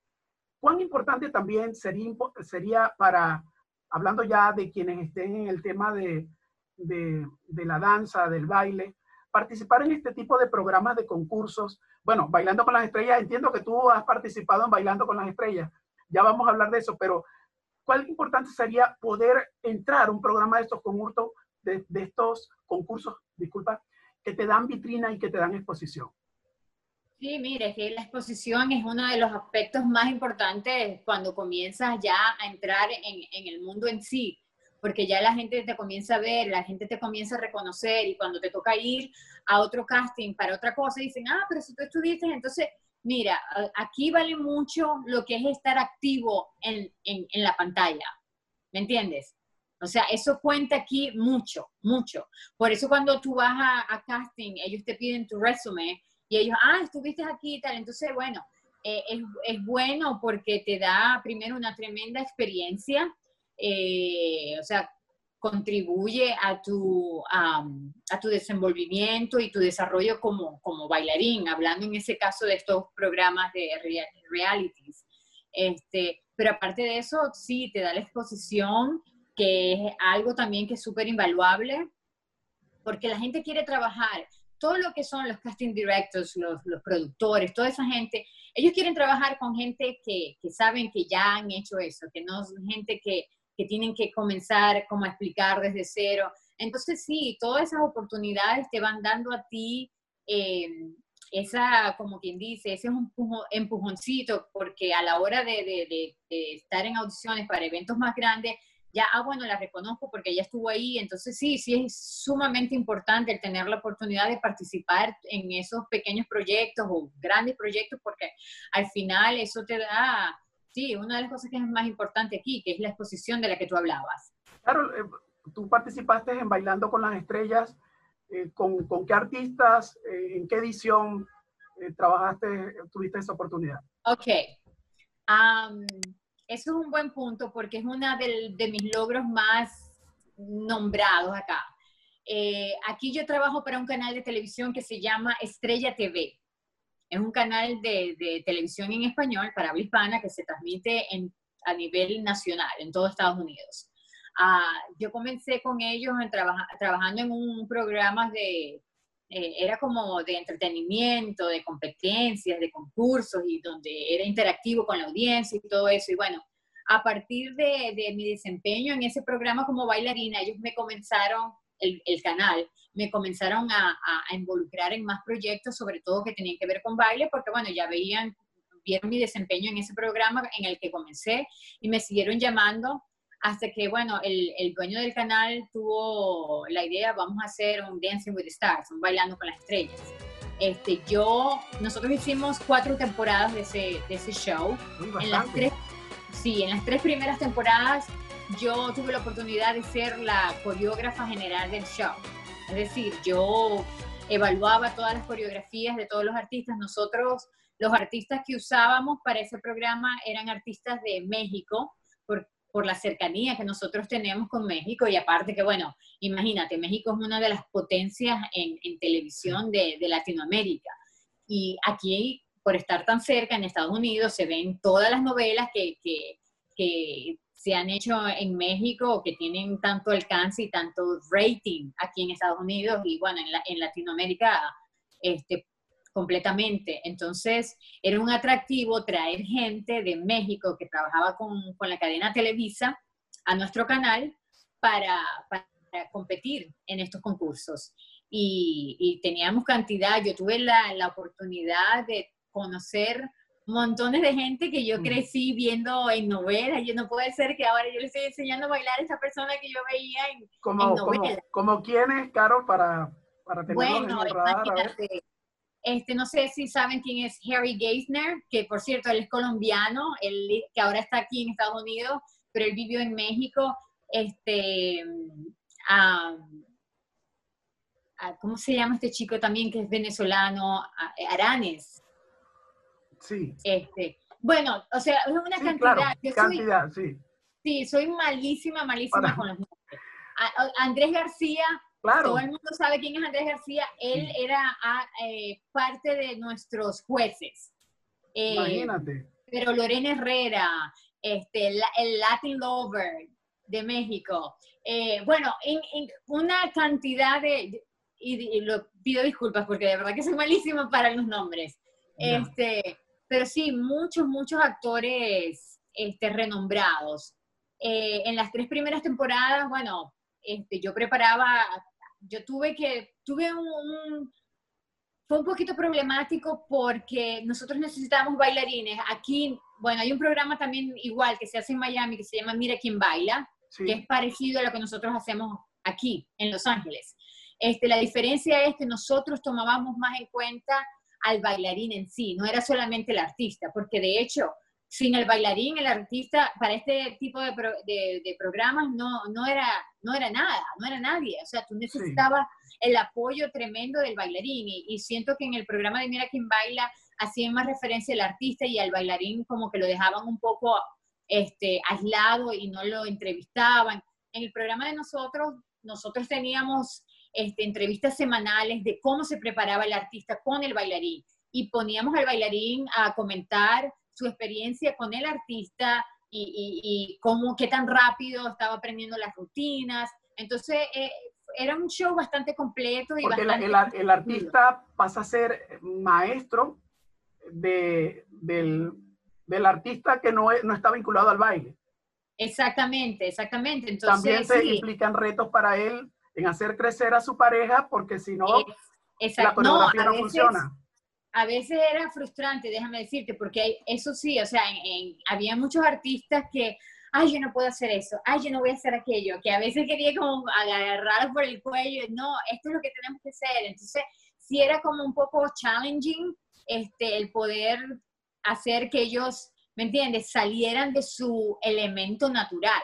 [SPEAKER 1] ¿Cuán importante también sería, sería para, hablando ya de quienes estén en el tema de, de, de la danza, del baile, participar en este tipo de programas de concursos. Bueno, Bailando con las Estrellas, entiendo que tú has participado en Bailando con las Estrellas, ya vamos a hablar de eso, pero ¿cuál importante sería poder entrar a un programa de estos concursos, de, estos concursos, disculpa, que te dan vitrina y que te dan exposición?
[SPEAKER 3] Sí, mire, que la exposición es uno de los aspectos más importantes cuando comienzas ya a entrar en, en, el mundo en sí, porque ya la gente te comienza a ver, la gente te comienza a reconocer y cuando te toca ir a otro casting para otra cosa, dicen, ah, pero si tú estuviste, entonces, mira, aquí vale mucho lo que es estar activo en, en, en la pantalla, ¿me entiendes? O sea, eso cuenta aquí mucho, mucho. Por eso cuando tú vas a, a casting, ellos te piden tu resumen y ellos, ah, estuviste aquí y tal. Entonces, bueno, eh, es, es, bueno porque te da primero una tremenda experiencia, eh, o sea, contribuye a tu, a tu desenvolvimiento y tu desarrollo como, como bailarín, hablando en ese caso de estos programas de realities. Este, pero aparte de eso, sí, te da la exposición, que es algo también que es súper invaluable, porque la gente quiere trabajar todo lo que son los casting directors, los, los, productores, toda esa gente, ellos quieren trabajar con gente que, que saben que ya han hecho eso, que no es gente que, que, tienen que comenzar como a explicar desde cero. Entonces sí, todas esas oportunidades te van dando a ti eh, esa, como quien dice, ese empujoncito, porque a la hora de, de, de estar en audiciones para eventos más grandes, ya, ah, bueno, la reconozco porque ella estuvo ahí, entonces sí, sí es sumamente importante el tener la oportunidad de participar en esos pequeños proyectos o grandes proyectos, porque al final eso te da, sí, una de las cosas que es más importante aquí, que es la exposición de la que tú hablabas.
[SPEAKER 1] Claro, eh, tú participaste en Bailando con las Estrellas, eh, ¿con, ¿con, qué artistas, eh, en qué edición trabajaste, tuviste esa oportunidad?
[SPEAKER 3] Ok. Um, eso es un buen punto porque es uno de, mis logros más nombrados acá. Aquí yo trabajo para un canal de televisión que se llama Estrella TV. Es un canal de, televisión en español para habla hispana que se transmite a nivel nacional en todo Estados Unidos. Ah, yo comencé con ellos trabajando en un programa de, eh, era como de entretenimiento, de competencias, de concursos y donde era interactivo con la audiencia y todo eso. Y bueno, a partir de, de mi desempeño en ese programa como bailarina, ellos me comenzaron, el, el canal, me comenzaron a, a, involucrar en más proyectos, sobre todo que tenían que ver con baile, porque bueno, ya veían, vieron mi desempeño en ese programa en el que comencé y me siguieron llamando hasta que, bueno, el, el, dueño del canal tuvo la idea, vamos a hacer un Dancing with the Stars, un Bailando con las Estrellas. Este, yo, nosotros hicimos cuatro temporadas de ese, de ese show. En las tres, sí, en las tres primeras temporadas yo tuve la oportunidad de ser la coreógrafa general del show. Es decir, yo evaluaba todas las coreografías de todos los artistas. Nosotros, los artistas que usábamos para ese programa eran artistas de México, porque por la cercanía que nosotros tenemos con México y aparte que, bueno, imagínate, México es una de las potencias en, televisión de, de, Latinoamérica. Y aquí, por estar tan cerca en Estados Unidos, se ven todas las novelas que, que, que se han hecho en México o que tienen tanto alcance y tanto rating aquí en Estados Unidos y bueno, en, en Latinoamérica este, completamente. Entonces, era un atractivo traer gente de México que trabajaba con, con la cadena Televisa a nuestro canal para, para competir en estos concursos. Y, y, teníamos cantidad, yo tuve la, la, oportunidad de conocer montones de gente que yo mm. crecí viendo en novelas. Yo no puede ser que ahora yo le estoy enseñando a bailar a esa persona que yo veía en,
[SPEAKER 1] como, en novelas. Como, como quién es, Caro, para, para
[SPEAKER 3] bueno, en el radar, imagínate, este, no sé si saben quién es Harry Geisner, que por cierto, él es colombiano, él, que ahora está aquí en Estados Unidos, pero él vivió en México. Este, um, ¿Cómo se llama este chico también que es venezolano? Aranes.
[SPEAKER 1] Sí.
[SPEAKER 3] Este, bueno, o sea, es una
[SPEAKER 1] sí,
[SPEAKER 3] cantidad.
[SPEAKER 1] Claro,
[SPEAKER 3] Yo
[SPEAKER 1] cantidad, soy, sí.
[SPEAKER 3] Sí, soy malísima, malísima Para. con los nombres. Andrés García
[SPEAKER 1] Claro.
[SPEAKER 3] Todo el mundo sabe quién es Andrés García. Él sí. era a, ah, eh, parte de nuestros jueces.
[SPEAKER 1] Eh, Imagínate.
[SPEAKER 3] Pero Lorena Herrera, este, la, el Latin Lover de México. Eh, bueno, en, en, una cantidad de, y, y, lo pido disculpas porque de verdad que soy malísimo para los nombres. No. Este, pero sí, muchos, muchos actores este, renombrados. Eh, en las tres primeras temporadas, bueno, este, yo preparaba yo tuve que, tuve un, fue un poquito problemático porque nosotros necesitábamos bailarines. Aquí, bueno, hay un programa también igual que se hace en Miami que se llama Mira quién baila, que es parecido a lo que nosotros hacemos aquí en Los Ángeles. Este, la diferencia es que nosotros tomábamos más en cuenta al bailarín en sí, no era solamente el artista, porque de hecho, sin el bailarín, el artista, para este tipo de, de, programas no, no, era, no era nada, no era nadie. O sea, tú necesitabas el apoyo tremendo del bailarín y, siento que en el programa de Mira quién baila hacían más referencia al artista y al bailarín como que lo dejaban un poco este, aislado y no lo entrevistaban. En el programa de nosotros, nosotros teníamos este, entrevistas semanales de cómo se preparaba el artista con el bailarín y poníamos al bailarín a comentar su experiencia con el artista y, cómo, qué tan rápido estaba aprendiendo las rutinas. Entonces, eh, era un show bastante completo. Y
[SPEAKER 1] Porque el, artista pasa a ser maestro de, del, del, artista que no, no está vinculado al baile.
[SPEAKER 3] Exactamente, exactamente. Entonces,
[SPEAKER 1] También se implican retos para él en hacer crecer a su pareja, porque si no, la coreografía no, funciona
[SPEAKER 3] a veces era frustrante, déjame decirte, porque eso sí, o sea, había muchos artistas que, ay, yo no puedo hacer eso, ay, yo no voy a hacer aquello, que a veces quería como agarrar por el cuello, no, esto es lo que tenemos que hacer. Entonces, sí era como un poco challenging este, el poder hacer que ellos, ¿me entiendes?, salieran de su elemento natural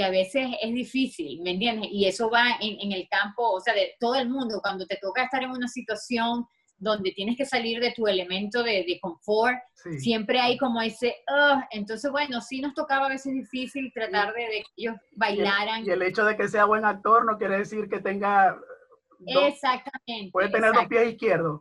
[SPEAKER 3] que a veces es difícil, ¿me entiendes? Y eso va en, en el campo, o sea, de todo el mundo, cuando te toca estar en una situación donde tienes que salir de tu elemento de, de confort, siempre hay como ese, entonces bueno, sí nos tocaba a veces difícil tratar de, que ellos bailaran.
[SPEAKER 1] Y el, hecho de que sea buen actor no quiere decir que tenga...
[SPEAKER 3] exactamente.
[SPEAKER 1] Puede tener dos pies izquierdos.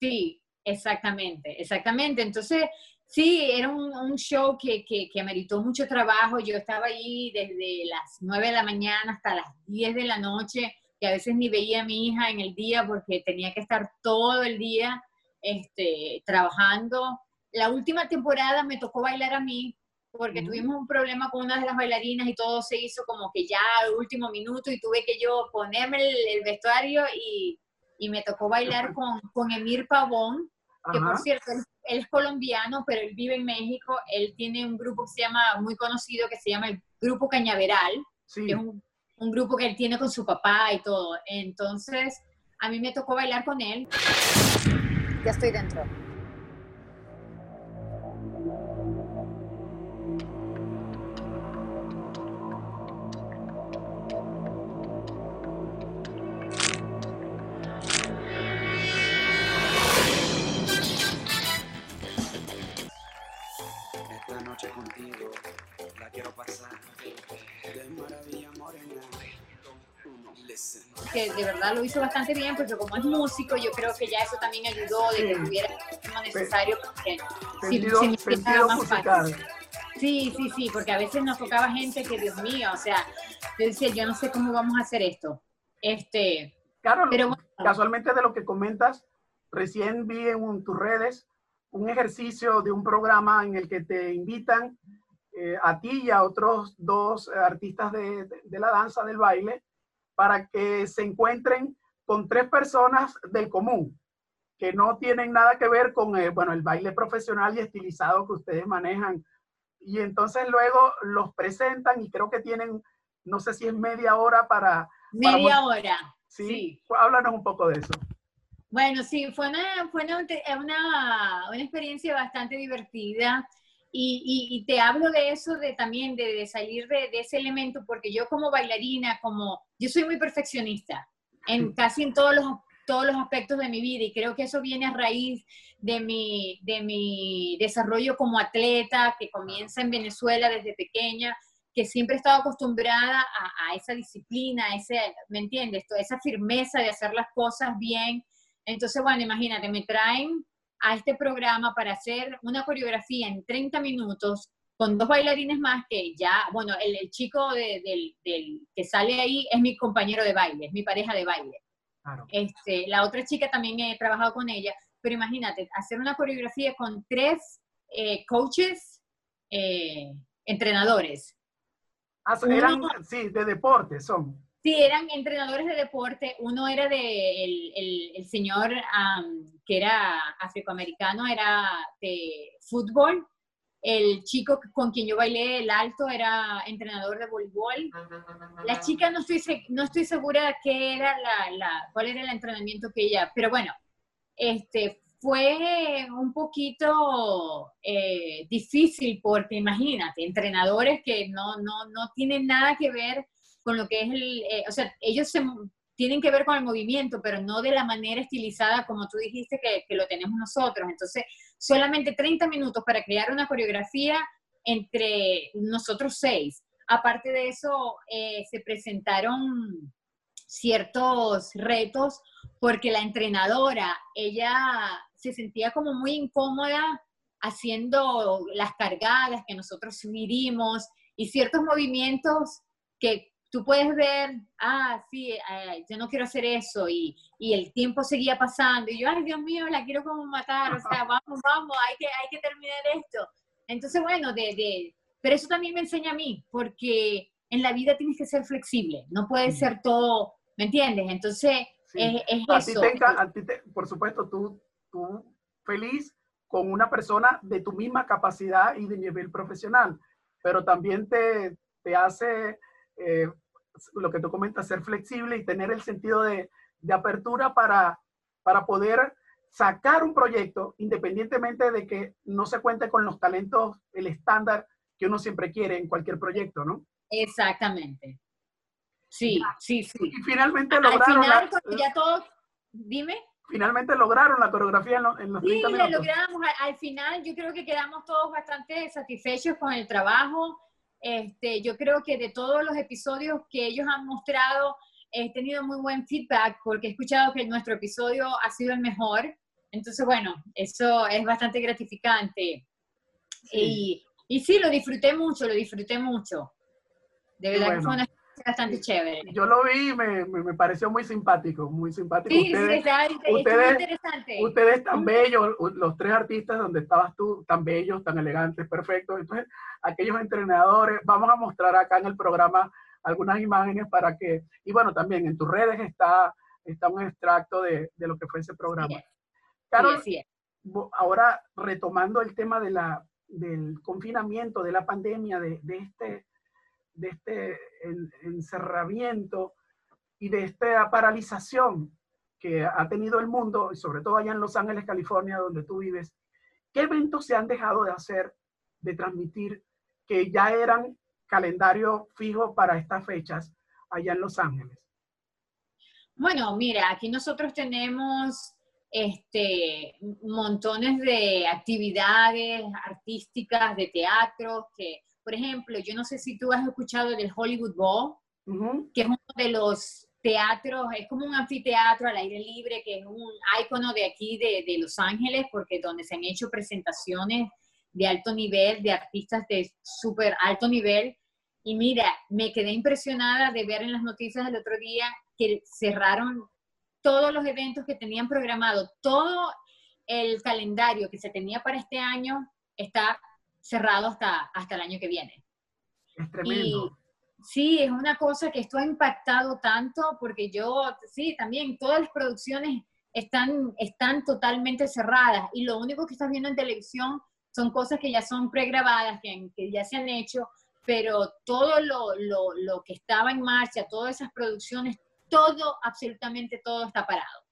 [SPEAKER 3] Sí, exactamente, exactamente. Entonces, sí, era un, un show que, que, que ameritó mucho trabajo. Yo estaba ahí desde las 9 de la mañana hasta las 10 de la noche que a veces ni veía a mi hija en el día porque tenía que estar todo el día este, trabajando. La última temporada me tocó bailar a mí porque tuvimos un problema con una de las bailarinas y todo se hizo como que ya al último minuto y tuve que yo ponerme el, vestuario y, y, me tocó bailar con, con Emir Pavón, que por cierto, él, es colombiano, pero él vive en México. Él tiene un grupo que se llama, muy conocido, que se llama el Grupo Cañaveral, que es un un grupo que él tiene con su papá y todo. Entonces, a mí me tocó bailar con él. Ya estoy dentro. Verdad lo hizo bastante bien, porque como es músico, yo creo que ya eso también ayudó de que tuviera lo necesario porque
[SPEAKER 1] si, más fácil.
[SPEAKER 3] Sí, sí, sí, porque a veces nos tocaba gente que, Dios mío, o sea, yo decía, yo no sé cómo vamos a hacer esto. Este,
[SPEAKER 1] claro, pero casualmente de lo que comentas, recién vi en tus redes un ejercicio de un programa en el que te invitan eh, a ti y a otros dos artistas de, de, la danza, del baile, para que se encuentren con tres personas del común, que no tienen nada que ver con el, bueno, el baile profesional y estilizado que ustedes manejan. Y entonces luego los presentan y creo que tienen, no sé si es media hora para...
[SPEAKER 3] Media hora.
[SPEAKER 1] ¿sí? Háblanos un poco de eso.
[SPEAKER 3] Bueno, sí, fue una, fue una, una, una experiencia bastante divertida. Y, te hablo de eso, de también de, salir de, ese elemento, porque yo como bailarina, como yo soy muy perfeccionista en casi en todos los, todos los aspectos de mi vida y creo que eso viene a raíz de mi, de mi desarrollo como atleta que comienza en Venezuela desde pequeña, que siempre he estado acostumbrada a, esa disciplina, a ese, ¿me entiendes? Toda esa firmeza de hacer las cosas bien. Entonces, bueno, imagínate, me traen a este programa para hacer una coreografía en 30 minutos con dos bailarines más que ya, bueno, el, chico del, que sale ahí es mi compañero de baile, es mi pareja de baile. Este, la otra chica también he trabajado con ella, pero imagínate, hacer una coreografía con tres eh, coaches, eh, entrenadores.
[SPEAKER 1] Ah, eran, sí, de deporte son.
[SPEAKER 3] Sí, eran entrenadores de deporte. Uno era de el, el, señor que era afroamericano, era de fútbol. El chico con quien yo bailé el alto era entrenador de voleibol. La chica no estoy, no estoy segura qué era la, la, cuál era el entrenamiento que ella, pero bueno, este, fue un poquito eh, difícil porque imagínate, entrenadores que no, no, no tienen nada que ver con lo que es el, eh, o sea, ellos tienen que ver con el movimiento, pero no de la manera estilizada como tú dijiste que, que, lo tenemos nosotros. Entonces, solamente 30 minutos para crear una coreografía entre nosotros seis. Aparte de eso, eh, se presentaron ciertos retos porque la entrenadora, ella se sentía como muy incómoda haciendo las cargadas que nosotros subirimos y ciertos movimientos que tú puedes ver, ah, sí, eh, yo no quiero hacer eso, y, y, el tiempo seguía pasando, y yo, ay, Dios mío, la quiero como matar, o sea, vamos, vamos, hay que, hay que terminar esto. Entonces, bueno, de, de, pero eso también me enseña a mí, porque en la vida tienes que ser flexible, no puede ser todo, ¿me entiendes? Entonces, es, es
[SPEAKER 1] a
[SPEAKER 3] eso.
[SPEAKER 1] Ti te, a ti te, por supuesto, tú, tú feliz con una persona de tu misma capacidad y de nivel profesional, pero también te, te hace eh, lo que tú comentas, ser flexible y tener el sentido de, de apertura para, para poder sacar un proyecto independientemente de que no se cuente con los talentos, el estándar que uno siempre quiere en cualquier proyecto, ¿no?
[SPEAKER 3] Exactamente. Sí, sí, sí.
[SPEAKER 1] Y finalmente lograron...
[SPEAKER 3] Final, ya todos, dime.
[SPEAKER 1] Finalmente lograron la coreografía en, los, en los
[SPEAKER 3] sí, 30 minutos. Sí, logramos. Al, al final yo creo que quedamos todos bastante satisfechos con el trabajo este, yo creo que de todos los episodios que ellos han mostrado, he tenido muy buen feedback porque he escuchado que nuestro episodio ha sido el mejor. Entonces, bueno, eso es bastante gratificante. Y, y sí, lo disfruté mucho, lo disfruté mucho. De verdad que fue una bastante chévere.
[SPEAKER 1] Yo lo vi me, me, pareció muy simpático, muy simpático.
[SPEAKER 3] Sí, ustedes, sí,
[SPEAKER 1] ustedes,
[SPEAKER 3] interesante.
[SPEAKER 1] Ustedes tan bellos, los tres artistas donde estabas tú, tan bellos, tan elegantes, perfectos. Entonces, aquellos entrenadores, vamos a mostrar acá en el programa algunas imágenes para que, y bueno, también en tus redes está, está un extracto de, de lo que fue ese programa. Carol, ahora retomando el tema de la, del confinamiento, de la pandemia, de, de este de este encerramiento y de esta paralización que ha tenido el mundo, y sobre todo allá en Los Ángeles, California, donde tú vives, ¿qué eventos se han dejado de hacer, de transmitir, que ya eran calendario fijo para estas fechas allá en Los Ángeles?
[SPEAKER 3] Bueno, mira, aquí nosotros tenemos este, montones de actividades artísticas, de teatro, que por ejemplo, yo no sé si tú has escuchado del Hollywood Bowl, que es uno de los teatros, es como un anfiteatro al aire libre, que es un icono de aquí, de, de Los Ángeles, porque donde se han hecho presentaciones de alto nivel, de artistas de súper alto nivel. Y mira, me quedé impresionada de ver en las noticias del otro día que cerraron todos los eventos que tenían programado, todo el calendario que se tenía para este año está cerrado hasta, hasta el año que viene.
[SPEAKER 1] Es tremendo.
[SPEAKER 3] sí, es una cosa que esto ha impactado tanto porque yo, sí, también todas las producciones están, están totalmente cerradas y lo único que estás viendo en televisión son cosas que ya son pregrabadas, que, que ya se han hecho, pero todo lo, lo, lo que estaba en marcha, todas esas producciones, todo, absolutamente todo está parado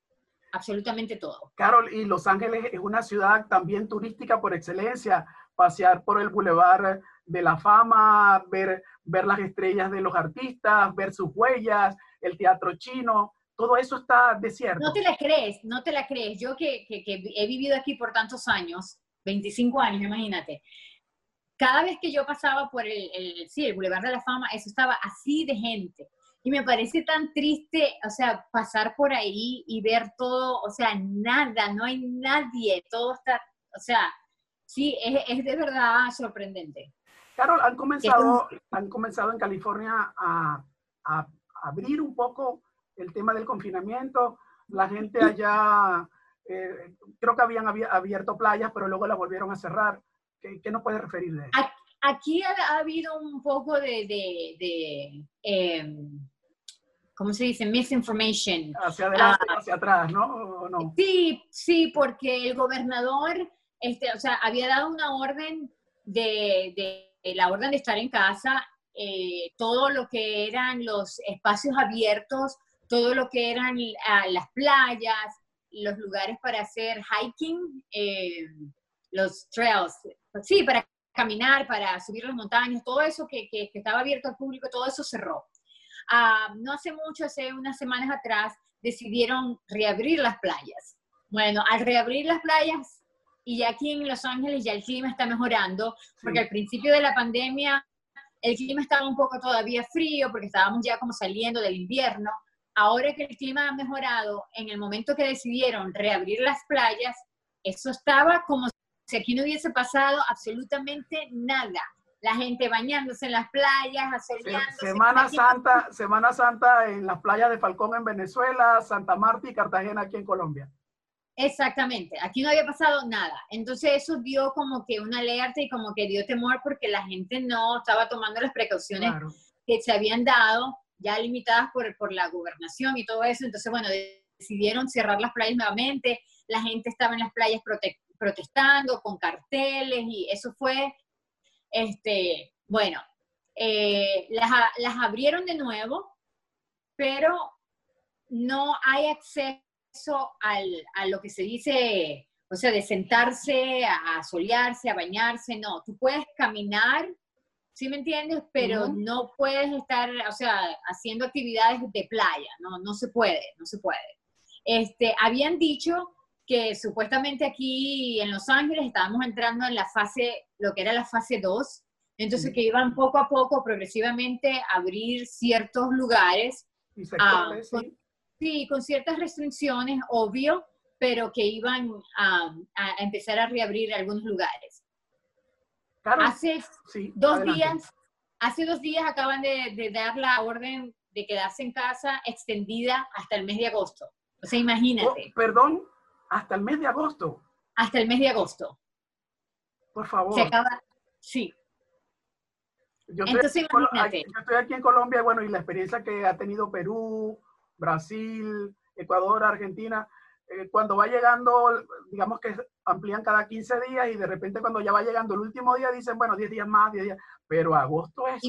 [SPEAKER 3] absolutamente todo.
[SPEAKER 1] Carol, y Los Ángeles es una ciudad también turística por excelencia pasear por el bulevar de la fama, ver, ver las estrellas de los artistas, ver sus huellas, el teatro chino, todo eso está desierto.
[SPEAKER 3] No te la crees, no te la crees. Yo que, que, he vivido aquí por tantos años, 25 años, imagínate, cada vez que yo pasaba por el, el, sí, el Boulevard de la Fama, eso estaba así de gente. Y me parece tan triste, o sea, pasar por ahí y ver todo, o sea, nada, no hay nadie, todo está, o sea, sí, es, es de verdad sorprendente.
[SPEAKER 1] Carol, han comenzado, han comenzado en California a, a, abrir un poco el tema del confinamiento. La gente allá, eh, creo que habían abierto playas, pero luego las volvieron a cerrar. ¿Qué, qué nos puede referir de eso?
[SPEAKER 3] Aquí ha, ha, habido un poco de, de, de eh, ¿cómo se dice? Misinformation.
[SPEAKER 1] Hacia adelante, uh, hacia atrás, ¿no? ¿no?
[SPEAKER 3] Sí, sí, porque el gobernador, este, o sea, había dado una orden de, de la orden de estar en casa, eh, todo lo que eran los espacios abiertos, todo lo que eran uh, las playas, los lugares para hacer hiking, eh, los trails, sí, para caminar, para subir las montañas, todo eso que, que, estaba abierto al público, todo eso cerró. Uh, no hace mucho, hace unas semanas atrás, decidieron reabrir las playas. Bueno, al reabrir las playas, y ya aquí en Los Ángeles ya el clima está mejorando, porque al principio de la pandemia el clima estaba un poco todavía frío, porque estábamos ya como saliendo del invierno. Ahora que el clima ha mejorado, en el momento que decidieron reabrir las playas, eso estaba como si aquí no hubiese pasado absolutamente nada la gente bañándose en las playas.
[SPEAKER 1] Semana Santa, Semana Santa en las playas de Falcón en Venezuela, Santa Marta y Cartagena aquí en Colombia.
[SPEAKER 3] Exactamente, aquí no había pasado nada. Entonces eso dio como que una alerta y como que dio temor porque la gente no estaba tomando las precauciones que se habían dado, ya limitadas por, por la gobernación y todo eso. Entonces, bueno, decidieron cerrar las playas nuevamente. La gente estaba en las playas protestando con carteles y eso fue este, bueno, eh, las, las abrieron de nuevo, pero no hay acceso al, a lo que se dice, o sea, de sentarse, a, solearse, a bañarse, no. Tú puedes caminar, ¿sí me entiendes? Pero no puedes estar, o sea, haciendo actividades de playa, no, no se puede, no se puede. Este, habían dicho que supuestamente aquí en Los Ángeles estábamos entrando en la fase, lo que era la fase 2, entonces que iban poco a poco, progresivamente, a abrir ciertos lugares.
[SPEAKER 1] Ah,
[SPEAKER 3] sí. Con, ciertas restricciones, obvio, pero que iban a, empezar a reabrir algunos lugares. hace dos días, hace dos días acaban de, dar la orden de quedarse en casa extendida hasta el mes de agosto. O sea, imagínate.
[SPEAKER 1] Oh, perdón, hasta el mes de agosto.
[SPEAKER 3] Hasta el mes de agosto.
[SPEAKER 1] Por favor.
[SPEAKER 3] Se acaba, sí.
[SPEAKER 1] Yo estoy, Entonces, yo estoy aquí en Colombia, bueno, y la experiencia que ha tenido Perú, Brasil, Ecuador, Argentina, eh, cuando va llegando, digamos que amplían cada 15 días y de repente cuando ya va llegando el último día dicen, bueno, 10 días más, 10 días, pero agosto es,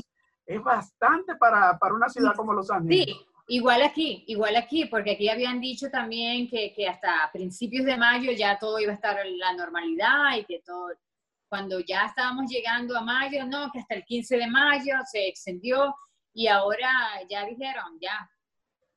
[SPEAKER 1] es bastante para, para una ciudad como Los Ángeles.
[SPEAKER 3] Sí, Igual aquí, igual aquí, porque aquí habían dicho también que, que, hasta principios de mayo ya todo iba a estar en la normalidad y que todo, cuando ya estábamos llegando a mayo, no, que hasta el 15 de mayo se extendió y ahora ya dijeron, ya,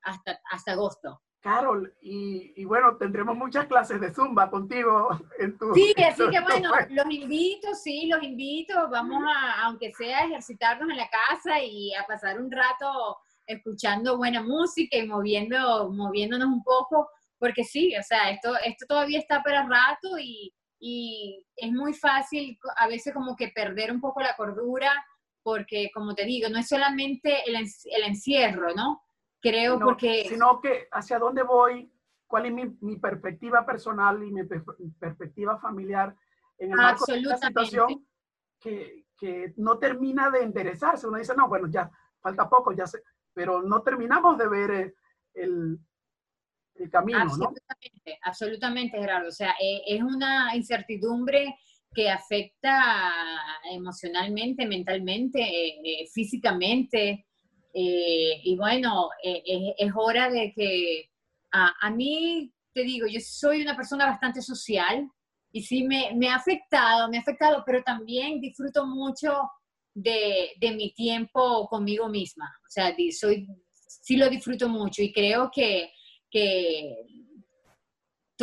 [SPEAKER 3] hasta, hasta agosto.
[SPEAKER 1] Carol, y, y, bueno, tendremos muchas clases de Zumba contigo en tu...
[SPEAKER 3] Sí, así que bueno, los invito, sí, los invito, vamos a, aunque sea, ejercitarnos en la casa y a pasar un rato escuchando buena música y moviendo, moviéndonos un poco, porque sí, o sea, esto, esto todavía está para rato y, y es muy fácil a veces como que perder un poco la cordura, porque como te digo, no es solamente el, el encierro, ¿no? Creo porque...
[SPEAKER 1] Sino que hacia dónde voy, cuál es mi, mi perspectiva personal y mi, perspectiva familiar en el marco de esta situación que, que no termina de enderezarse. Uno dice, no, bueno, ya falta poco, ya se, pero no terminamos de ver eh, el, el camino,
[SPEAKER 3] absolutamente, ¿no? Absolutamente, Gerardo. O sea, eh, es una incertidumbre que afecta emocionalmente, mentalmente, eh, y bueno, es hora de que a, a, mí, te digo, yo soy una persona bastante social y sí me, me ha afectado, me ha afectado, pero también disfruto mucho de, de, mi tiempo conmigo misma. O sea, soy, sí lo disfruto mucho y creo que, que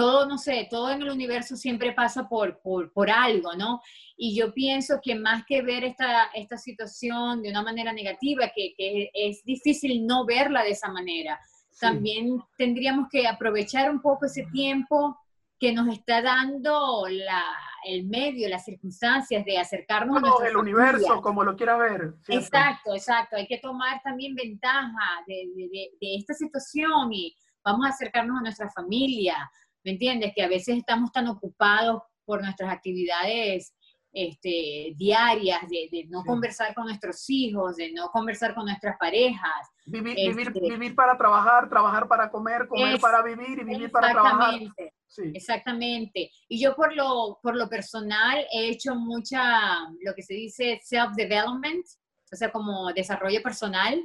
[SPEAKER 3] todo, no sé, todo en el universo siempre pasa por, por, por, algo, ¿no? Y yo pienso que más que ver esta, esta situación de una manera negativa, que, que es difícil no verla de esa manera, también tendríamos que aprovechar un poco ese tiempo que nos está dando la, el medio, las circunstancias de acercarnos
[SPEAKER 1] a el universo, como lo quiera ver.
[SPEAKER 3] Exacto, exacto. Hay que tomar también ventaja de, de, de, esta situación y vamos a acercarnos a nuestra familia, ¿me entiendes? Que a veces estamos tan ocupados por nuestras actividades este, diarias, de, no conversar con nuestros hijos, de no conversar con nuestras parejas.
[SPEAKER 1] Vivir, vivir, este para trabajar, trabajar para comer, comer para vivir y vivir para trabajar.
[SPEAKER 3] Sí. Exactamente. Y yo por lo, por lo personal he hecho mucha, lo que se dice self-development, o sea, como desarrollo personal,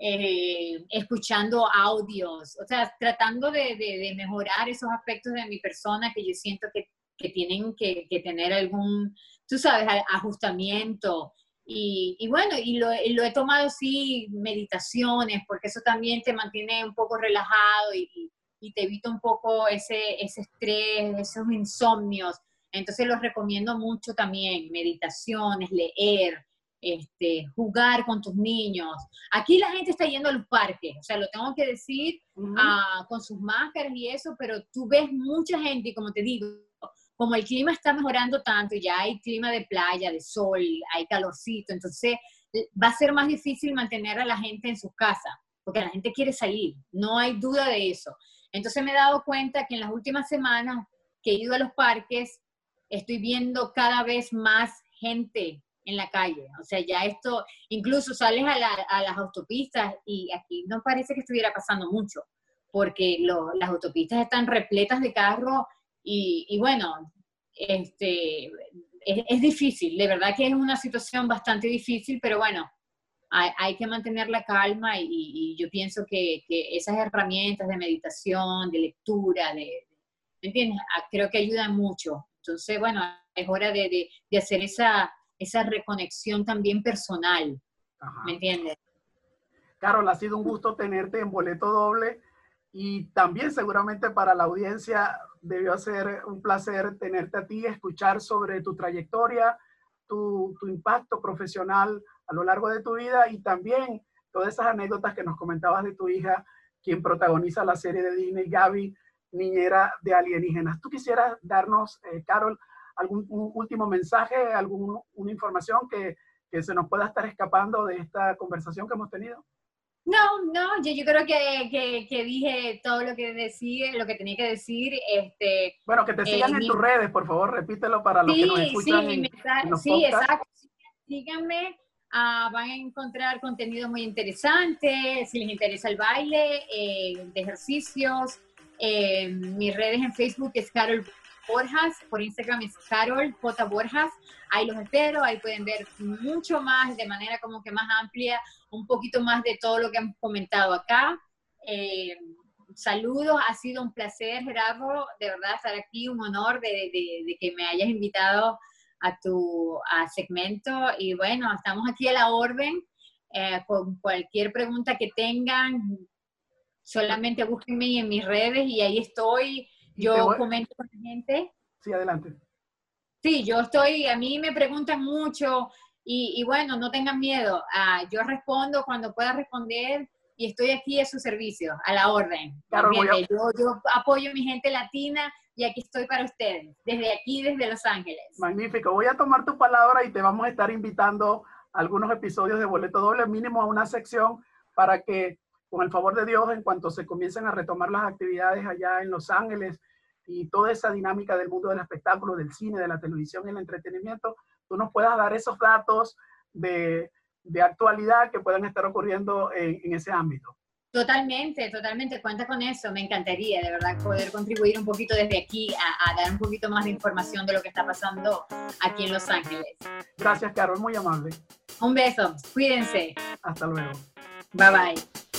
[SPEAKER 3] eh, escuchando audios, o sea, tratando de, de, mejorar esos aspectos de mi persona que yo siento que, que tienen que, que, tener algún, tú sabes, ajustamiento. Y, y bueno, y lo, lo, he tomado sí, meditaciones, porque eso también te mantiene un poco relajado y, y te evita un poco ese, ese estrés, esos insomnios. Entonces los recomiendo mucho también, meditaciones, leer, este, jugar con tus niños. Aquí la gente está yendo a los parques, o sea, lo tengo que decir ah, con sus máscaras y eso, pero tú ves mucha gente y como te digo, como el clima está mejorando tanto, ya hay clima de playa, de sol, hay calorcito, entonces va a ser más difícil mantener a la gente en sus casas, porque la gente quiere salir, no hay duda de eso. Entonces me he dado cuenta que en las últimas semanas que he ido a los parques, estoy viendo cada vez más gente en la calle. O sea, ya esto, incluso sales a, las autopistas y aquí no parece que estuviera pasando mucho, porque las autopistas están repletas de carros y, bueno, este, es, difícil, de verdad que es una situación bastante difícil, pero bueno, hay, que mantener la calma y, yo pienso que, esas herramientas de meditación, de lectura, de, ¿me entiendes? Ah, creo que ayudan mucho. Entonces, bueno, es hora de, de hacer esa esa reconexión también personal. ¿Me entiendes?
[SPEAKER 1] Carol, ha sido un gusto tenerte en boleto doble y también seguramente para la audiencia debió ser un placer tenerte a ti, escuchar sobre tu trayectoria, tu, tu impacto profesional a lo largo de tu vida y también todas esas anécdotas que nos comentabas de tu hija, quien protagoniza la serie de Disney, Gaby, niñera de alienígenas. ¿Tú quisieras darnos, eh, Carol, algún último mensaje, alguna información que, que, se nos pueda estar escapando de esta conversación que hemos tenido?
[SPEAKER 3] No, no, yo, yo creo que, que, dije todo lo que decía, lo que tenía que decir. Este,
[SPEAKER 1] bueno, que te sigan eh, en tus redes, por favor, repítelo para los que nos escuchan. Sí, en,
[SPEAKER 3] sí exacto. Síganme, ah, van a encontrar contenido muy interesante. Si les interesa el baile, eh, de ejercicios, eh, mis redes en Facebook es Carol Borjas, por Instagram es Carol J. Borjas, ahí los espero, ahí pueden ver mucho más, de manera como que más amplia, un poquito más de todo lo que hemos comentado acá. Eh, saludos, ha sido un placer Gerardo, de verdad estar aquí, un honor de, que me hayas invitado a tu segmento y bueno, estamos aquí a la orden. Eh, con cualquier pregunta que tengan, solamente búsquenme en mis redes y ahí estoy yo comento con la gente.
[SPEAKER 1] Sí, adelante.
[SPEAKER 3] Sí, yo estoy, a mí me preguntan mucho y, bueno, no tengan miedo. Ah, yo respondo cuando pueda responder y estoy aquí a su servicio, a la orden. Claro, yo, yo, apoyo a mi gente latina y aquí estoy para ustedes, desde aquí, desde Los Ángeles.
[SPEAKER 1] Magnífico. Voy a tomar tu palabra y te vamos a estar invitando a algunos episodios de Boleto Doble, mínimo a una sección para que con el favor de Dios, en cuanto se comiencen a retomar las actividades allá en Los Ángeles y toda esa dinámica del mundo del espectáculo, del cine, de la televisión y el entretenimiento, tú nos puedas dar esos datos de, de actualidad que puedan estar ocurriendo en, ese ámbito.
[SPEAKER 3] Totalmente, totalmente, cuenta con eso, me encantaría de verdad poder contribuir un poquito desde aquí a, a, dar un poquito más de información de lo que está pasando aquí en Los Ángeles.
[SPEAKER 1] Gracias, Carol, muy amable.
[SPEAKER 3] Un beso, cuídense.
[SPEAKER 1] Hasta luego.
[SPEAKER 3] Bye bye.